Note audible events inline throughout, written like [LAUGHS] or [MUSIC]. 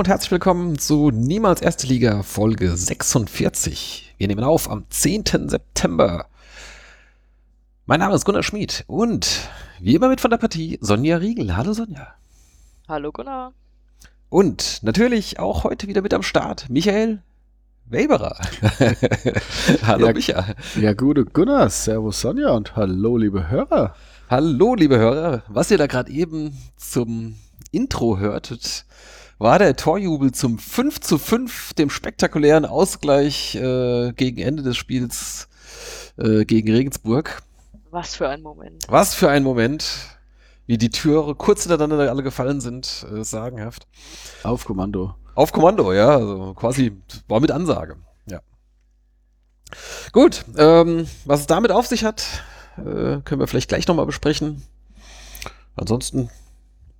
Und herzlich willkommen zu Niemals Erste Liga Folge 46. Wir nehmen auf am 10. September. Mein Name ist Gunnar Schmid und wie immer mit von der Partie Sonja Riegel. Hallo Sonja. Hallo Gunnar. Und natürlich auch heute wieder mit am Start Michael Weberer. [LAUGHS] hallo ja, Micha. Ja, gute Gunnar. Servus Sonja und hallo liebe Hörer. Hallo liebe Hörer. Was ihr da gerade eben zum Intro hörtet, war der Torjubel zum 5 zu 5, dem spektakulären Ausgleich äh, gegen Ende des Spiels äh, gegen Regensburg. Was für ein Moment. Was für ein Moment. Wie die Türe kurz hintereinander alle gefallen sind, äh, sagenhaft. Auf Kommando. Auf Kommando, ja. Also quasi war mit Ansage. Ja. Gut, ähm, was es damit auf sich hat, äh, können wir vielleicht gleich nochmal besprechen. Ansonsten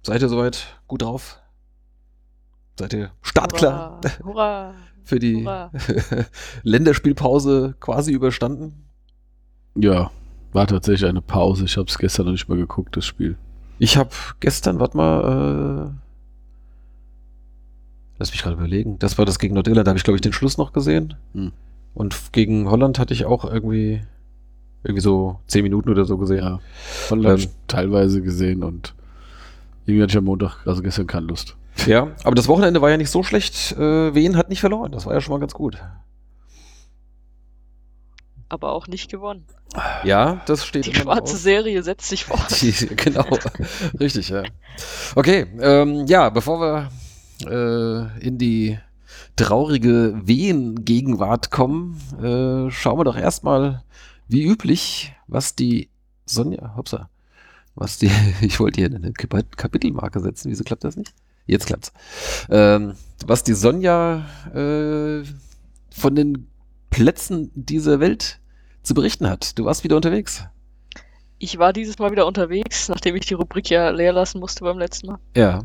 seid ihr soweit gut drauf? Seid ihr startklar? Hurra! Hurra [LAUGHS] Für die Hurra. [LAUGHS] Länderspielpause quasi überstanden? Ja, war tatsächlich eine Pause. Ich habe es gestern noch nicht mal geguckt, das Spiel. Ich habe gestern, warte mal, äh, lass mich gerade überlegen. Das war das gegen Nordirland, da habe ich glaube ich den Schluss noch gesehen. Hm. Und gegen Holland hatte ich auch irgendwie irgendwie so zehn Minuten oder so gesehen. Ja, Holland ähm, teilweise gesehen und irgendwie hatte ich am Montag, also gestern keine Lust. Ja, aber das Wochenende war ja nicht so schlecht. Äh, Wien hat nicht verloren. Das war ja schon mal ganz gut. Aber auch nicht gewonnen. Ja, das steht. Die schwarze Serie setzt sich fort. [LAUGHS] Die, genau, richtig, ja. Okay, ähm, ja, bevor wir äh, in die traurige Wehen-Gegenwart kommen, äh, schauen wir doch erstmal, wie üblich, was die Sonja, hoppsa, was die, [LAUGHS] ich wollte hier eine Kapitelmarke setzen, wieso klappt das nicht? Jetzt klappt's. Ähm, was die Sonja äh, von den Plätzen dieser Welt zu berichten hat. Du warst wieder unterwegs. Ich war dieses Mal wieder unterwegs, nachdem ich die Rubrik ja leer lassen musste beim letzten Mal. Ja.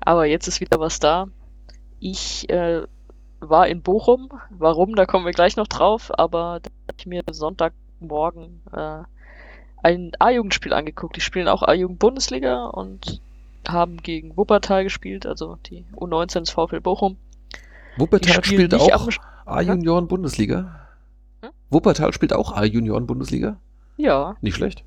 Aber jetzt ist wieder was da. Ich äh, war in Bochum. Warum, da kommen wir gleich noch drauf. Aber da habe ich mir Sonntagmorgen äh, ein A-Jugendspiel angeguckt. Die spielen auch A-Jugend-Bundesliga und haben gegen Wuppertal gespielt, also die U19 des VfL Bochum. Wuppertal spielt auch A-Junioren-Bundesliga? Hm? Wuppertal spielt auch A-Junioren-Bundesliga? Ja. Nicht schlecht.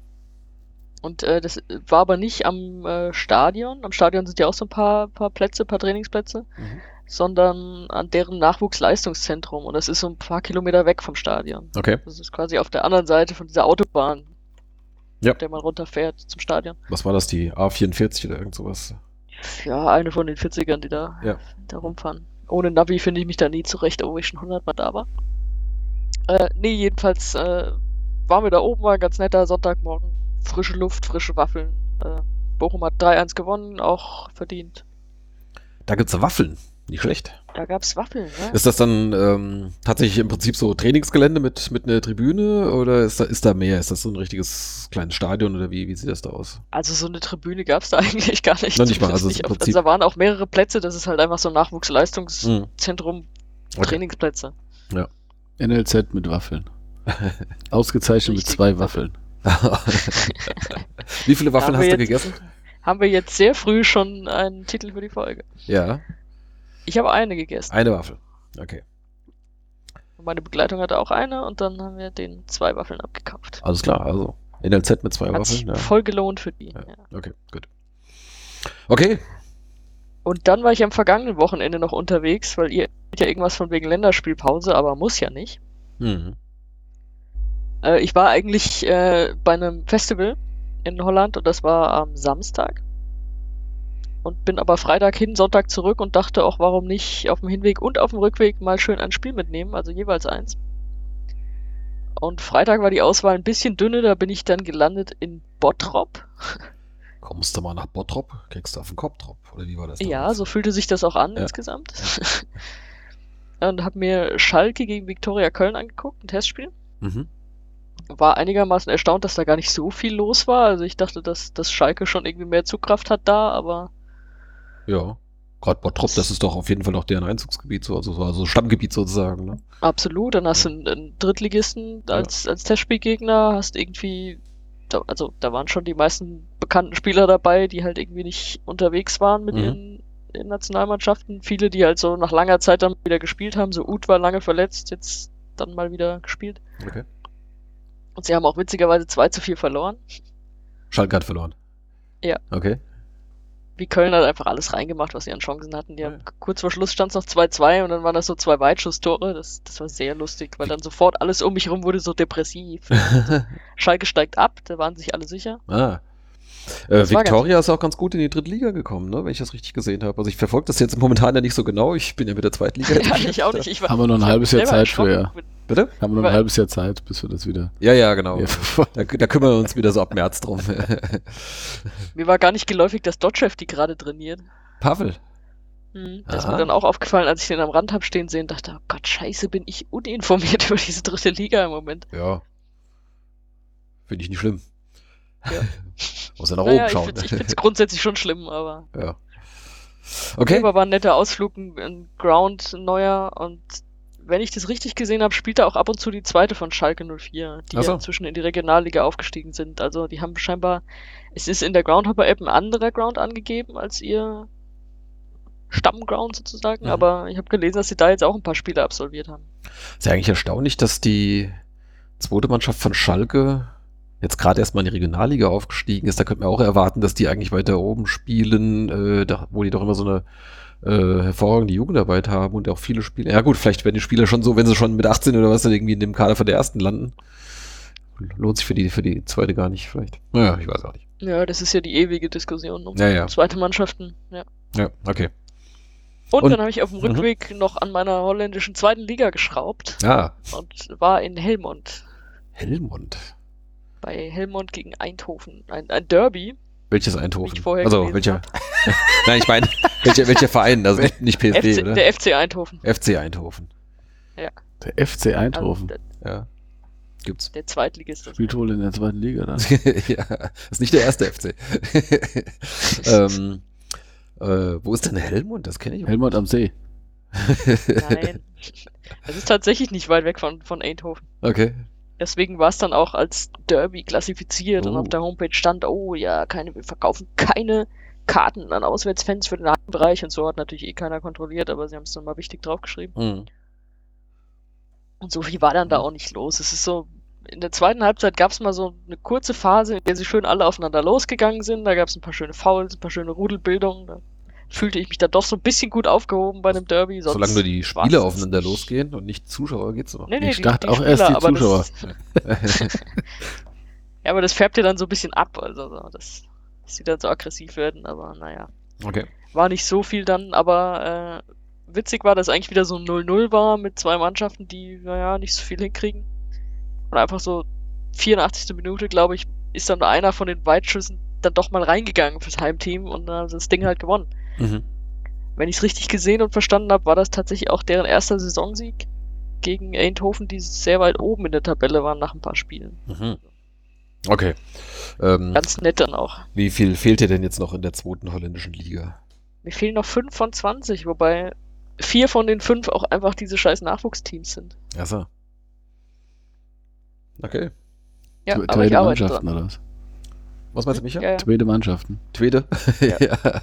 Und äh, das war aber nicht am äh, Stadion. Am Stadion sind ja auch so ein paar, paar Plätze, paar Trainingsplätze, mhm. sondern an deren Nachwuchsleistungszentrum. Und das ist so ein paar Kilometer weg vom Stadion. Okay. Das ist quasi auf der anderen Seite von dieser Autobahn, ja. der man runterfährt zum Stadion. Was war das, die A44 oder irgend sowas? Ja, eine von den 40ern, die da, ja. da rumfahren. Ohne Navi finde ich mich da nie zurecht, obwohl ich schon 100 Mal da war. Äh, nee, jedenfalls äh, waren wir da oben, war ein ganz netter Sonntagmorgen. Frische Luft, frische Waffeln. Äh, Bochum hat 3-1 gewonnen, auch verdient. Da gibt's Waffeln. Nicht schlecht. Da gab es Waffeln, ne? Ist das dann ähm, tatsächlich im Prinzip so Trainingsgelände mit, mit einer Tribüne oder ist da, ist da mehr? Ist das so ein richtiges kleines Stadion oder wie, wie sieht das da aus? Also so eine Tribüne gab es da [LAUGHS] eigentlich gar nicht. Noch nicht mal, also, nicht im Prinzip... also da waren auch mehrere Plätze, das ist halt einfach so ein Nachwuchsleistungszentrum, hm. okay. Trainingsplätze. Ja. NLZ mit Waffeln. [LAUGHS] Ausgezeichnet mit zwei Waffeln. [LAUGHS] wie viele Waffeln hast du gegessen? Haben wir jetzt sehr früh schon einen Titel für die Folge. Ja. Ich habe eine gegessen. Eine Waffel. Okay. meine Begleitung hatte auch eine und dann haben wir den zwei Waffeln abgekauft. Alles klar, also NLZ mit zwei Hat Waffeln. Ja. Voll gelohnt für die. Ja. Ja. Okay, gut. Okay. Und dann war ich am vergangenen Wochenende noch unterwegs, weil ihr ja irgendwas von wegen Länderspielpause, aber muss ja nicht. Mhm. Äh, ich war eigentlich äh, bei einem Festival in Holland und das war am Samstag und bin aber Freitag hin, Sonntag zurück und dachte auch, warum nicht auf dem Hinweg und auf dem Rückweg mal schön ein Spiel mitnehmen, also jeweils eins. Und Freitag war die Auswahl ein bisschen dünne, da bin ich dann gelandet in Bottrop. Kommst du mal nach Bottrop, kriegst du auf den Kopf drauf, oder wie war das? Ja, so fühlte sich das auch an ja. insgesamt. Ja. [LAUGHS] und habe mir Schalke gegen Viktoria Köln angeguckt, ein Testspiel. Mhm. War einigermaßen erstaunt, dass da gar nicht so viel los war. Also ich dachte, dass, dass Schalke schon irgendwie mehr Zugkraft hat da, aber ja. Gerade Bottrop, das ist doch auf jeden Fall auch deren Einzugsgebiet, so, also, also Stammgebiet sozusagen. Ne? Absolut, dann hast du einen, einen Drittligisten als, ja. als Testspielgegner, hast irgendwie, da, also da waren schon die meisten bekannten Spieler dabei, die halt irgendwie nicht unterwegs waren mit mhm. ihren in Nationalmannschaften. Viele, die halt so nach langer Zeit dann wieder gespielt haben. So Uth war lange verletzt, jetzt dann mal wieder gespielt. Okay. Und sie haben auch witzigerweise 2 zu 4 verloren. Schalke hat verloren. Ja. Okay. Wie Köln hat einfach alles reingemacht, was sie an Chancen hatten. Die haben, kurz vor Schluss stand es noch 2-2 und dann waren das so zwei Weitschusstore. Das, das war sehr lustig, weil dann sofort alles um mich herum wurde so depressiv. [LAUGHS] Schalke steigt ab, da waren sich alle sicher. Ah. Äh, Victoria ist auch ganz gut in die dritte Liga gekommen, ne? wenn ich das richtig gesehen habe. Also ich verfolge das jetzt momentan ja nicht so genau. Ich bin ja mit der zweiten Liga. [LAUGHS] ja, ich auch nicht. Ich war, Haben wir noch ein halbes Jahr Zeit für, ja. Bitte? Haben wir noch ein halbes Jahr Zeit, bis wir das wieder. Ja, ja, genau. da, da, kümmern wir uns wieder so ab März drum. [LAUGHS] Mir war gar nicht geläufig, dass Dotchev die gerade trainiert. Pavel. Hm, das ist mir dann auch aufgefallen, als ich den am Rand habe stehen sehen, dachte, oh Gott, scheiße, bin ich uninformiert [LAUGHS] über diese dritte Liga im Moment. Ja. Finde ich nicht schlimm. Ja. [LAUGHS] Muss ja nach naja, oben schauen. Ich finde es grundsätzlich schon schlimm, aber. [LAUGHS] Ja. Okay. Aber war ein netter Ausflug, ein Ground neuer und wenn ich das richtig gesehen habe, spielt er auch ab und zu die zweite von Schalke 04, die so. ja inzwischen in die Regionalliga aufgestiegen sind. Also die haben scheinbar, es ist in der Groundhopper-App ein anderer Ground angegeben als ihr Stammground sozusagen, mhm. aber ich habe gelesen, dass sie da jetzt auch ein paar Spiele absolviert haben. Ist ja eigentlich erstaunlich, dass die zweite Mannschaft von Schalke jetzt gerade erstmal in die Regionalliga aufgestiegen ist, da könnte man auch erwarten, dass die eigentlich weiter oben spielen, äh, da, wo die doch immer so eine äh, hervorragende Jugendarbeit haben und auch viele Spiele. Ja gut, vielleicht werden die Spieler schon so, wenn sie schon mit 18 oder was dann irgendwie in dem Kader von der ersten landen. Lohnt sich für die, für die zweite gar nicht, vielleicht. Naja, ich weiß auch nicht. Ja, das ist ja die ewige Diskussion um ja, ja. zweite Mannschaften. Ja, ja okay. Und, und dann habe ich auf dem mhm. Rückweg mhm. noch an meiner holländischen zweiten Liga geschraubt. Ja. Und war in Helmond. Helmond? Bei Helmond gegen Eindhoven. Ein, ein Derby. Welches Eindhoven? also, welcher? [LAUGHS] Nein, ich meine, welcher, welcher Verein? Also nicht, nicht PSV, FC, oder? Der FC Eindhoven. FC Eindhoven. Ja. Der FC Eindhoven. Also, der, ja. Gibt's. Der Zweitligist. Spielt wohl in der zweiten Liga dann. [LAUGHS] ja, ist nicht der erste FC. [LAUGHS] ähm, äh, wo ist denn Helmond? Das kenne ich. Helmond am See. Nein. Es ist tatsächlich nicht weit weg von, von Eindhoven. Okay. Deswegen war es dann auch als Derby klassifiziert oh. und auf der Homepage stand, oh ja, keine, wir verkaufen keine Karten an Auswärtsfans für den Heimbereich und so hat natürlich eh keiner kontrolliert, aber sie haben es dann mal wichtig draufgeschrieben. Mhm. Und so viel war dann da auch nicht los. Es ist so, in der zweiten Halbzeit gab es mal so eine kurze Phase, in der sie schön alle aufeinander losgegangen sind. Da gab es ein paar schöne Fouls, ein paar schöne Rudelbildungen. Da fühlte ich mich da doch so ein bisschen gut aufgehoben bei einem Derby. Solange nur die Spiele aufeinander losgehen und nicht Zuschauer geht's noch. Nee, nee, ich dachte auch Spieler, erst die Zuschauer. Das, [LAUGHS] ja, aber das färbt ja dann so ein bisschen ab, also so, dass, dass die dann so aggressiv werden, aber naja. Okay. War nicht so viel dann, aber äh, witzig war, dass eigentlich wieder so ein 0-0 war mit zwei Mannschaften, die, naja, nicht so viel hinkriegen. Und einfach so 84. Minute, glaube ich, ist dann einer von den Weitschüssen dann doch mal reingegangen fürs Heimteam und dann haben sie das Ding halt gewonnen. Mhm. Wenn ich es richtig gesehen und verstanden habe, war das tatsächlich auch deren erster Saisonsieg gegen Eindhoven, die sehr weit oben in der Tabelle waren nach ein paar Spielen. Mhm. Okay. Ähm, Ganz nett dann auch. Wie viel fehlt dir denn jetzt noch in der zweiten holländischen Liga? Mir fehlen noch 5 von 20, wobei vier von den fünf auch einfach diese scheiß Nachwuchsteams sind. Achso. Okay. Ja, aber ich arbeite dran. Oder was? Was meinst du, Micha? Ja, ja. Tweede Mannschaften. Tweede? Ja. [LAUGHS] ja. [LAUGHS]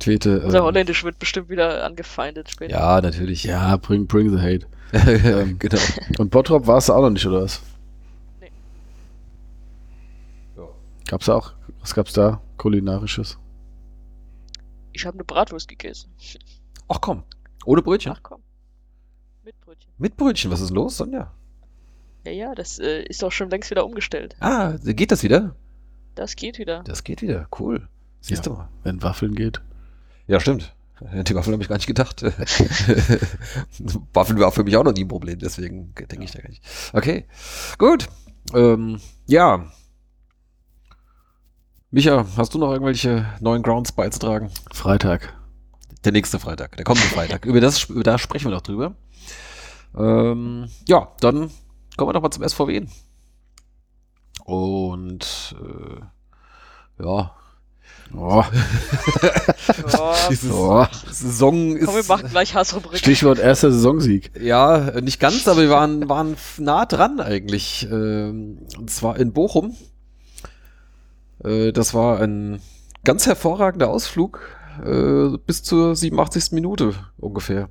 Tweede. Unser ähm, Holländisch wird bestimmt wieder angefeindet später. Ja, natürlich. Ja, bring, bring the hate. [LAUGHS] ähm, genau. Und Bottrop war es auch noch nicht, oder was? Nee. Gab's auch, was gab's da? Kulinarisches? Ich habe eine Bratwurst gegessen. Ach komm. Ohne Brötchen? Ach komm. Mit Brötchen. Mit Brötchen, was ist los, Sonja? Ja, ja, das äh, ist doch schon längst wieder umgestellt. Ah, geht das wieder? Das geht wieder. Das geht wieder, cool. Siehst ja, du mal. Wenn Waffeln geht. Ja, stimmt. [LAUGHS] Die Waffeln habe ich gar nicht gedacht. [LAUGHS] Waffeln war für mich auch noch nie ein Problem, deswegen denke ja. ich da gar nicht. Okay, gut. Ähm, ja. Micha, hast du noch irgendwelche neuen Grounds beizutragen? Freitag. Der nächste Freitag, der kommende Freitag. über das über da sprechen wir noch drüber. Ähm, ja, dann Kommen wir doch mal zum SVW. Und äh, ja. Oh. [LAUGHS] Oh. Saison ist. Komm, wir machen gleich Hassrubrik. Stichwort erster Saisonsieg. Ja, nicht ganz, aber wir waren, waren nah dran eigentlich. Ähm, und zwar in Bochum. Äh, das war ein ganz hervorragender Ausflug äh, bis zur 87. Minute ungefähr.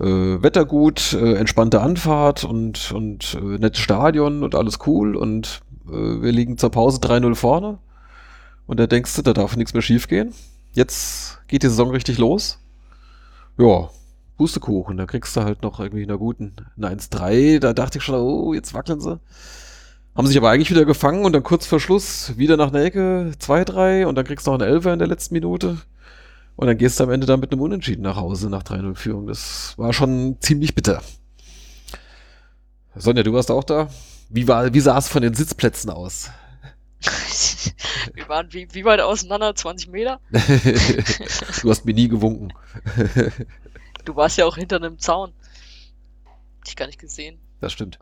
Äh, Wetter gut, äh, entspannte Anfahrt und, und äh, nettes Stadion und alles cool und äh, wir liegen zur Pause 3-0 vorne und da denkst du, da darf nichts mehr schief gehen. Jetzt geht die Saison richtig los. Ja, Pustekuchen, da kriegst du halt noch irgendwie in einer guten 1-3. Da dachte ich schon, oh, jetzt wackeln sie. Haben sich aber eigentlich wieder gefangen und dann kurz vor Schluss wieder nach einer Ecke 2-3 und dann kriegst du noch einen Elfer in der letzten Minute. Und dann gehst du am Ende dann mit einem Unentschieden nach Hause nach 3-0 Führung. Das war schon ziemlich bitter. Sonja, du warst auch da. Wie, war, wie sah es von den Sitzplätzen aus? [LAUGHS] Wir waren wie, wie weit auseinander? 20 Meter? [LAUGHS] du hast mir nie gewunken. du warst ja auch hinter einem Zaun. Hab ich gar nicht gesehen. Das stimmt.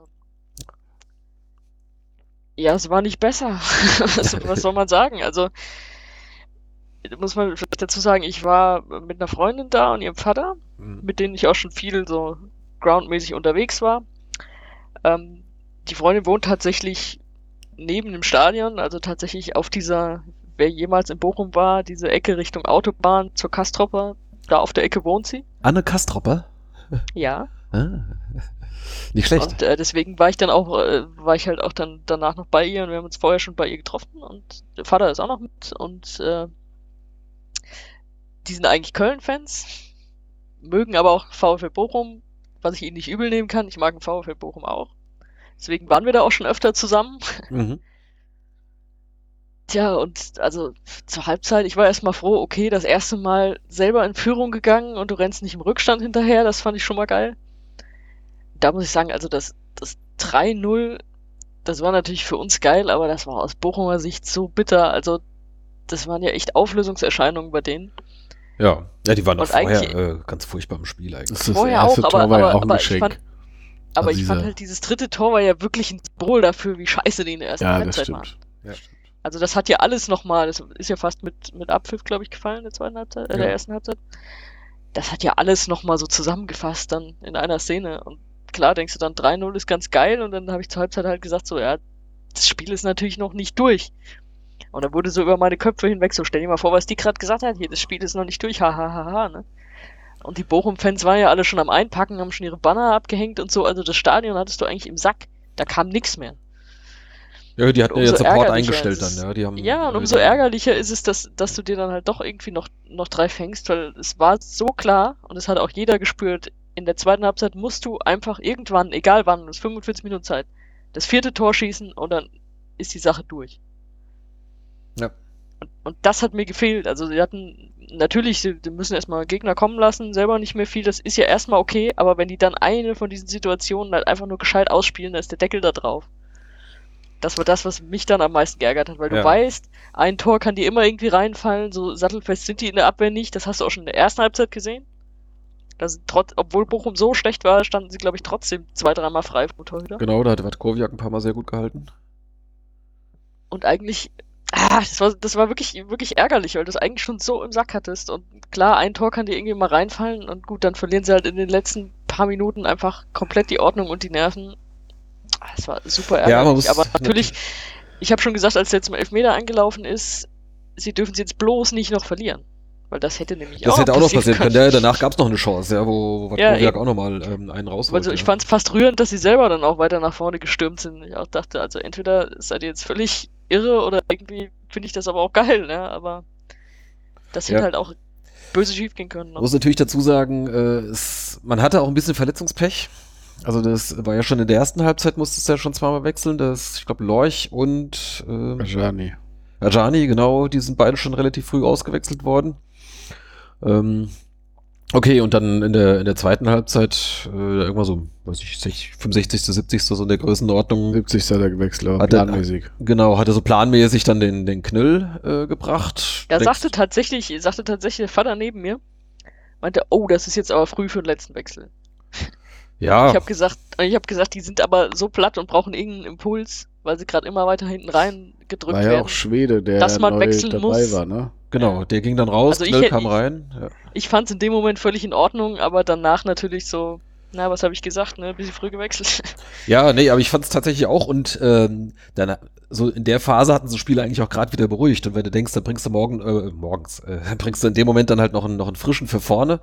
Ja, es war nicht besser. [LAUGHS] was, was soll man sagen? Also, muss man dazu sagen, ich war mit einer Freundin da und ihrem Vater, mhm. mit denen ich auch schon viel so groundmäßig unterwegs war. Ähm, die Freundin wohnt tatsächlich neben dem Stadion, also tatsächlich auf dieser, wer jemals in Bochum war, diese Ecke Richtung Autobahn zur Kastropper, da auf der Ecke wohnt sie. Anne Kastropper? Ja. Ah, nicht schlecht. Und äh, deswegen war ich dann auch, äh, war ich halt auch dann danach noch bei ihr und wir haben uns vorher schon bei ihr getroffen und der Vater ist auch noch mit und äh, die sind eigentlich Köln-Fans, mögen aber auch VfL Bochum, was ich ihnen nicht übel nehmen kann. Ich mag den VfL Bochum auch. Deswegen waren wir da auch schon öfter zusammen. Mhm. [LAUGHS] Tja, und also zur Halbzeit, ich war erstmal froh, okay, das erste Mal selber in Führung gegangen und du rennst nicht im Rückstand hinterher, das fand ich schon mal geil. Da muss ich sagen, also das, das 3-0, das war natürlich für uns geil, aber das war aus Bochumer Sicht so bitter. Also, das waren ja echt Auflösungserscheinungen bei denen. Ja, ja die waren auch vorher äh, ganz furchtbar im Spiel eigentlich. Das, vorher auch, aber, aber, ja auch aber ich fand, aber also ich fand halt, dieses dritte Tor war ja wirklich ein Symbol dafür, wie scheiße die in der ersten ja, Halbzeit waren. Ja, also das hat ja alles nochmal, das ist ja fast mit, mit Abpfiff, glaube ich, gefallen in der zweiten Halbzeit, äh, ja. der ersten Halbzeit. Das hat ja alles nochmal so zusammengefasst dann in einer Szene. Und klar denkst du dann 3-0 ist ganz geil und dann habe ich zur Halbzeit halt gesagt, so, ja, das Spiel ist natürlich noch nicht durch. Und dann wurde so über meine Köpfe hinweg so, stell dir mal vor, was die gerade gesagt hat, hier, das Spiel ist noch nicht durch, hahaha, ha, ha, ha, ne? Und die Bochum-Fans waren ja alle schon am Einpacken, haben schon ihre Banner abgehängt und so. Also das Stadion hattest du eigentlich im Sack. Da kam nichts mehr. Ja, die hatten ja jetzt Support eingestellt dann, ja. Die haben ja, und umso ärgerlicher ist es, dass, dass du dir dann halt doch irgendwie noch, noch drei fängst, weil es war so klar und es hat auch jeder gespürt, in der zweiten Halbzeit musst du einfach irgendwann, egal wann, es ist 45 Minuten Zeit, das vierte Tor schießen und dann ist die Sache durch. Ja. Und, und das hat mir gefehlt. Also sie hatten natürlich, sie müssen erstmal Gegner kommen lassen, selber nicht mehr viel, das ist ja erstmal okay, aber wenn die dann eine von diesen Situationen halt einfach nur gescheit ausspielen, dann ist der Deckel da drauf. Das war das, was mich dann am meisten geärgert hat, weil du ja. weißt, ein Tor kann dir immer irgendwie reinfallen, so sattelfest sind die in der Abwehr nicht, das hast du auch schon in der ersten Halbzeit gesehen. Das trotz, obwohl Bochum so schlecht war, standen sie, glaube ich, trotzdem zwei, dreimal frei vom Torhüter. Genau, da hat Watkowiak ein paar Mal sehr gut gehalten. Und eigentlich ah, das war, das war wirklich, wirklich ärgerlich, weil du es eigentlich schon so im Sack hattest. Und klar, ein Tor kann dir irgendwie mal reinfallen und gut, dann verlieren sie halt in den letzten paar Minuten einfach komplett die Ordnung und die Nerven. Das war super ärgerlich. Ja, aber natürlich, ich habe schon gesagt, als der zum Elfmeter eingelaufen ist, sie dürfen sie jetzt bloß nicht noch verlieren. Weil das hätte nämlich das auch hätte auch noch passieren können. können. Ja, danach gab es noch eine Chance, ja, wo Watkowiak ja, auch nochmal ähm, einen raus Also ich ja. fand es fast rührend, dass sie selber dann auch weiter nach vorne gestürmt sind. Ich auch dachte, also entweder seid ihr jetzt völlig irre oder irgendwie finde ich das aber auch geil, ne? Aber das hätte ja. halt auch böse schief gehen können. Ne? Muss natürlich dazu sagen, äh, es, man hatte auch ein bisschen Verletzungspech. Also das war ja schon in der ersten Halbzeit, musstest du ja schon zweimal wechseln. Das, ich glaube, Lorch und ähm, Ajani. Ajani, genau, die sind beide schon relativ früh ausgewechselt worden. Ähm, Okay, und dann in der, in der zweiten Halbzeit, äh, irgendwann so, weiß ich, 65., 70. so in der Größenordnung. 70. hat er gewechselt, aber planmäßig. Genau, hatte so planmäßig dann den, den Knüll äh, gebracht. Er sagte tatsächlich, sagte tatsächlich der Vater neben mir, meinte, oh, das ist jetzt aber früh für den letzten Wechsel. Ja. Ich habe gesagt, ich habe gesagt, die sind aber so platt und brauchen irgendeinen Impuls, weil sie gerade immer weiter hinten rein gedrückt war ja werden. auch Schwede, der dass man wechseln dabei muss. war, ne? Genau, der ging dann raus, also ich, kam rein. Ja. Ich fand es in dem Moment völlig in Ordnung, aber danach natürlich so. Na, was habe ich gesagt, ne? Bisschen früh gewechselt. Ja, nee, aber ich fand es tatsächlich auch und ähm, dann, so in der Phase hatten sie Spiele eigentlich auch gerade wieder beruhigt. Und wenn du denkst, dann bringst du morgen, äh, morgens, äh, [LAUGHS] bringst du in dem Moment dann halt noch einen, noch einen frischen für vorne,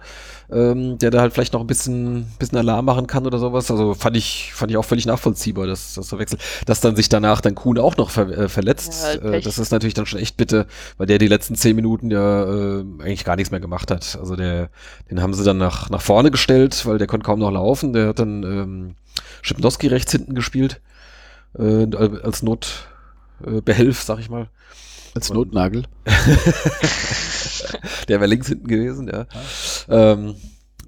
ähm, der da halt vielleicht noch ein bisschen, bisschen Alarm machen kann oder sowas. Also fand ich, fand ich auch völlig nachvollziehbar, dass, der Wechsel, dass dann sich danach dann Kuhn auch noch ver, äh, verletzt. Ja, halt äh, das ist natürlich dann schon echt bitte, weil der die letzten zehn Minuten ja äh, eigentlich gar nichts mehr gemacht hat. Also der, den haben sie dann nach, nach vorne gestellt, weil der konnte kaum noch laufen. Der hat dann ähm, Schipnowski rechts hinten gespielt. Äh, als Not, äh, Behelf, sag ich mal. Als Notnagel. [LAUGHS] der wäre links hinten gewesen, ja. Ähm,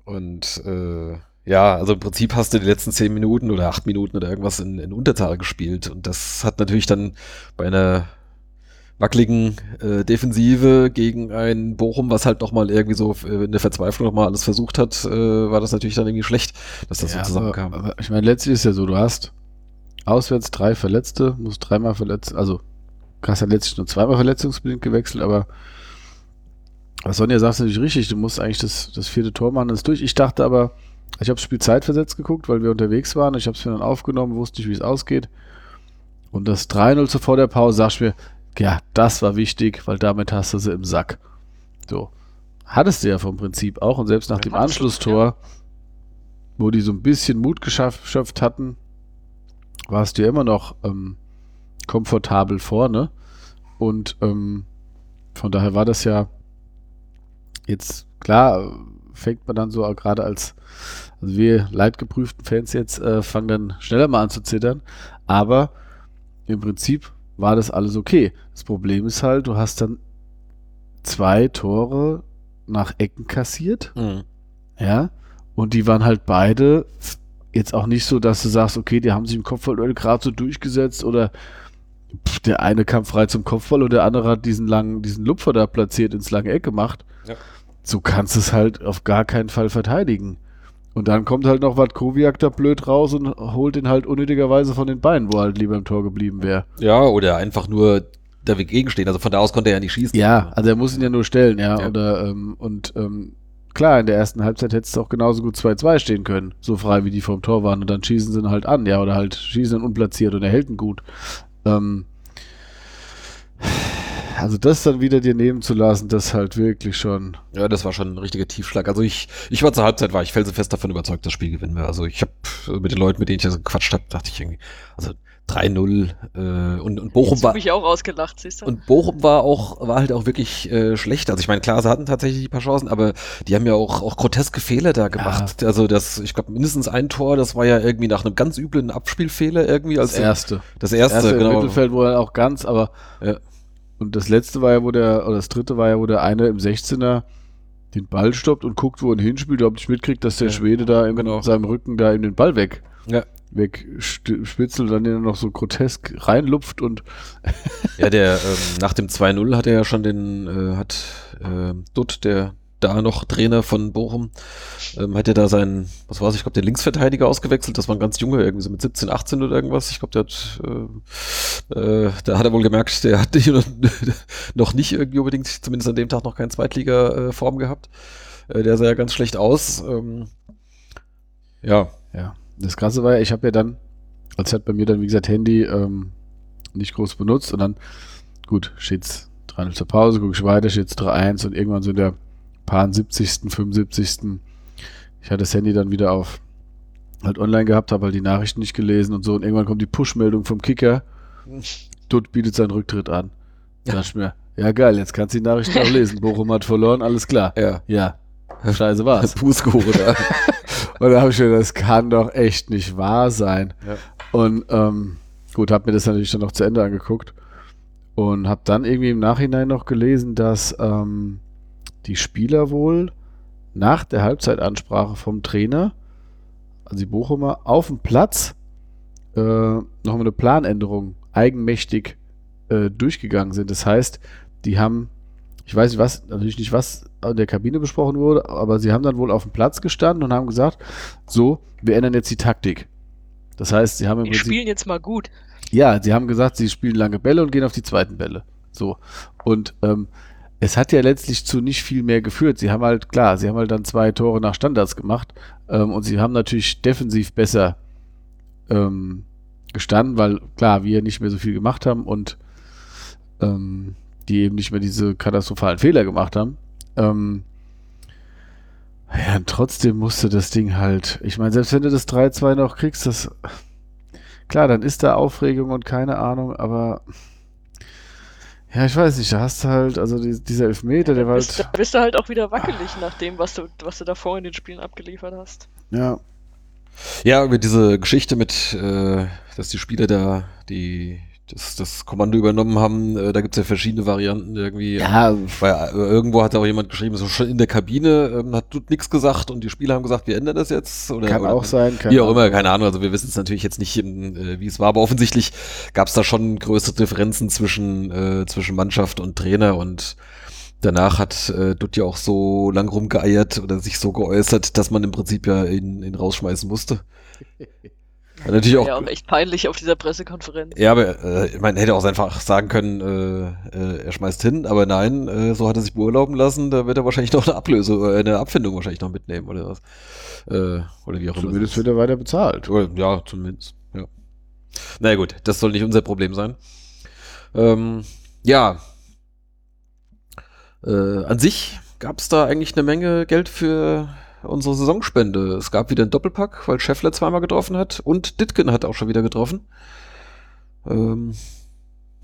und äh, ja, also im Prinzip hast du die letzten zehn Minuten oder acht Minuten oder irgendwas in, in Unterzahl gespielt. Und das hat natürlich dann bei einer wackeligen äh, Defensive gegen ein Bochum, was halt noch mal irgendwie so äh, in der Verzweiflung noch mal alles versucht hat, äh, war das natürlich dann irgendwie schlecht, dass das ja, so zusammenkam. Aber, aber ich meine, letztlich ist ja so, du hast Auswärts drei Verletzte, muss dreimal verletzt, also hast ja letztlich nur zweimal verletzungsbedingt gewechselt, aber was Sonja sagt natürlich richtig, du musst eigentlich das, das vierte Tor machen, das ist durch. Ich dachte aber, ich habe das Spiel zeitversetzt geguckt, weil wir unterwegs waren, ich habe es mir dann aufgenommen, wusste nicht, wie es ausgeht. Und das 3-0 zu vor der Pause, sagst du mir, ja, das war wichtig, weil damit hast du sie im Sack. So. Hattest du ja vom Prinzip auch und selbst nach dem Anschlusstor, wo die so ein bisschen Mut geschöpft hatten, warst du ja immer noch ähm, komfortabel vorne. Und ähm, von daher war das ja jetzt klar, fängt man dann so gerade als, also wir leidgeprüften Fans jetzt äh, fangen dann schneller mal an zu zittern. Aber im Prinzip war das alles okay. Das Problem ist halt, du hast dann zwei Tore nach Ecken kassiert. Mhm. Ja. Und die waren halt beide jetzt auch nicht so, dass du sagst, okay, die haben sich im Kopfball gerade so durchgesetzt oder pff, der eine kam frei zum Kopfball und der andere hat diesen langen, diesen Lupfer da platziert ins lange Eck gemacht. Ja. So kannst du es halt auf gar keinen Fall verteidigen. Und dann kommt halt noch Watkowiak da blöd raus und holt ihn halt unnötigerweise von den Beinen, wo er halt lieber im Tor geblieben wäre. Ja, oder einfach nur dagegen stehen. Also von da aus konnte er ja nicht schießen. Ja, also er muss ihn ja nur stellen, ja. ja. Oder, ähm, und ähm, klar, in der ersten Halbzeit hättest du auch genauso gut 2-2 stehen können, so frei wie die vom Tor waren. Und dann schießen sie ihn halt an, ja, oder halt schießen ihn unplatziert und er hält ihn gut. Ähm, also das dann wieder dir nehmen zu lassen, das halt wirklich schon. Ja, das war schon ein richtiger Tiefschlag. Also ich, ich war zur Halbzeit, war ich felsenfest davon überzeugt, das Spiel gewinnen wir. Also ich habe mit den Leuten, mit denen ich das gequatscht habe, dachte ich irgendwie, also 3-0 äh, und, und Bochum Jetzt war mich auch ausgelacht, siehst du? Und Bochum war auch war halt auch wirklich äh, schlecht. Also ich meine, klar, sie hatten tatsächlich ein paar Chancen, aber die haben ja auch auch groteske Fehler da gemacht. Ja. Also das ich glaube mindestens ein Tor, das war ja irgendwie nach einem ganz üblen Abspielfehler irgendwie als das erste. Das erste, das erste genau. Im Mittelfeld wo er auch ganz, aber ja. und das letzte war ja, wo der oder das dritte war ja, wo der eine im 16er den Ball stoppt und guckt, wo er hinspielt, ob ich mitkriegt, dass der ja. Schwede da im, genau. seinem Rücken da ihm den Ball weg ja wegspitzelt dann noch so grotesk reinlupft und [LAUGHS] ja, der ähm, nach dem 2-0 hat er ja schon den, äh, hat äh, Dutt, der da noch Trainer von Bochum, ähm, hat er da seinen, was weiß ich, ich glaube, den Linksverteidiger ausgewechselt. Das war ein ganz junger, irgendwie so mit 17, 18 oder irgendwas. Ich glaube, der hat, äh, äh, da hat er wohl gemerkt, der hat [LAUGHS] noch nicht irgendwie unbedingt, zumindest an dem Tag noch keine Zweitliga-Form gehabt. Äh, der sah ja ganz schlecht aus. Ähm, ja. Ja. Das Krasse war ja, ich habe ja dann, als hat bei mir dann, wie gesagt, Handy ähm, nicht groß benutzt und dann, gut, steht's 3 zur Pause, gucke ich weiter, steht's 3-1 und irgendwann so in der paar 70., 75. Ich hatte das Handy dann wieder auf halt online gehabt, habe halt die Nachrichten nicht gelesen und so und irgendwann kommt die Push-Meldung vom Kicker. Dutt bietet seinen Rücktritt an. Da dachte ich mir, ja geil, jetzt kannst du die Nachrichten auch lesen. [LAUGHS] Bochum hat verloren, alles klar. Ja. Ja. Scheiße war's. [LAUGHS] Fußgehoben, [LAUGHS] Und da habe ich mir, das kann doch echt nicht wahr sein. Ja. Und ähm, gut, habe mir das natürlich dann noch zu Ende angeguckt und habe dann irgendwie im Nachhinein noch gelesen, dass ähm, die Spieler wohl nach der Halbzeitansprache vom Trainer, also die Bochumer, auf dem Platz äh, nochmal eine Planänderung eigenmächtig äh, durchgegangen sind. Das heißt, die haben, ich weiß nicht was, natürlich nicht was in der Kabine besprochen wurde, aber sie haben dann wohl auf dem Platz gestanden und haben gesagt, so, wir ändern jetzt die Taktik. Das heißt, sie haben im wir Prinzip, spielen jetzt mal gut. Ja, sie haben gesagt, sie spielen lange Bälle und gehen auf die zweiten Bälle. So. Und ähm, es hat ja letztlich zu nicht viel mehr geführt. Sie haben halt, klar, sie haben halt dann zwei Tore nach Standards gemacht ähm, und sie haben natürlich defensiv besser ähm, gestanden, weil klar, wir nicht mehr so viel gemacht haben und ähm, die eben nicht mehr diese katastrophalen Fehler gemacht haben. Ähm, ja, und trotzdem musste das Ding halt, ich meine, selbst wenn du das 3-2 noch kriegst, das, klar, dann ist da Aufregung und keine Ahnung, aber ja, ich weiß nicht, da hast du halt, also die, dieser Elfmeter, der war Bist, halt. da bist du halt auch wieder wackelig nach dem, was du, was du davor in den Spielen abgeliefert hast. Ja. Ja, über diese Geschichte mit, äh, dass die Spieler da die das, das Kommando übernommen haben, äh, da gibt's ja verschiedene Varianten irgendwie. Ja, Weil äh, irgendwo hat auch jemand geschrieben, so schon in der Kabine ähm, hat tut nichts gesagt und die Spieler haben gesagt, wir ändern das jetzt. Oder, kann oder, auch sein. Kann Wie auch immer, keine Ahnung. Also wir wissen es natürlich jetzt nicht, in, äh, wie es war, aber offensichtlich gab es da schon größere Differenzen zwischen, äh, zwischen Mannschaft und Trainer und danach hat äh, Dutt ja auch so lang rumgeeiert oder sich so geäußert, dass man im Prinzip ja ihn, ihn rausschmeißen musste. [LAUGHS] Natürlich auch, ja auch echt peinlich auf dieser Pressekonferenz. ja, aber äh, man hätte auch einfach sagen können, äh, äh, er schmeißt hin, aber nein, äh, so hat er sich beurlauben lassen, da wird er wahrscheinlich noch eine Ablöse, äh, eine Abfindung wahrscheinlich noch mitnehmen oder was. Äh, oder wie auch immer. Zumindest wird er weiter bezahlt. Oder, ja, zumindest. Ja. Na naja, gut, das soll nicht unser Problem sein. Ähm, ja. Äh, an sich gab es da eigentlich eine Menge Geld für unsere Saisonspende. Es gab wieder einen Doppelpack, weil Scheffler zweimal getroffen hat und Ditken hat auch schon wieder getroffen. Ähm,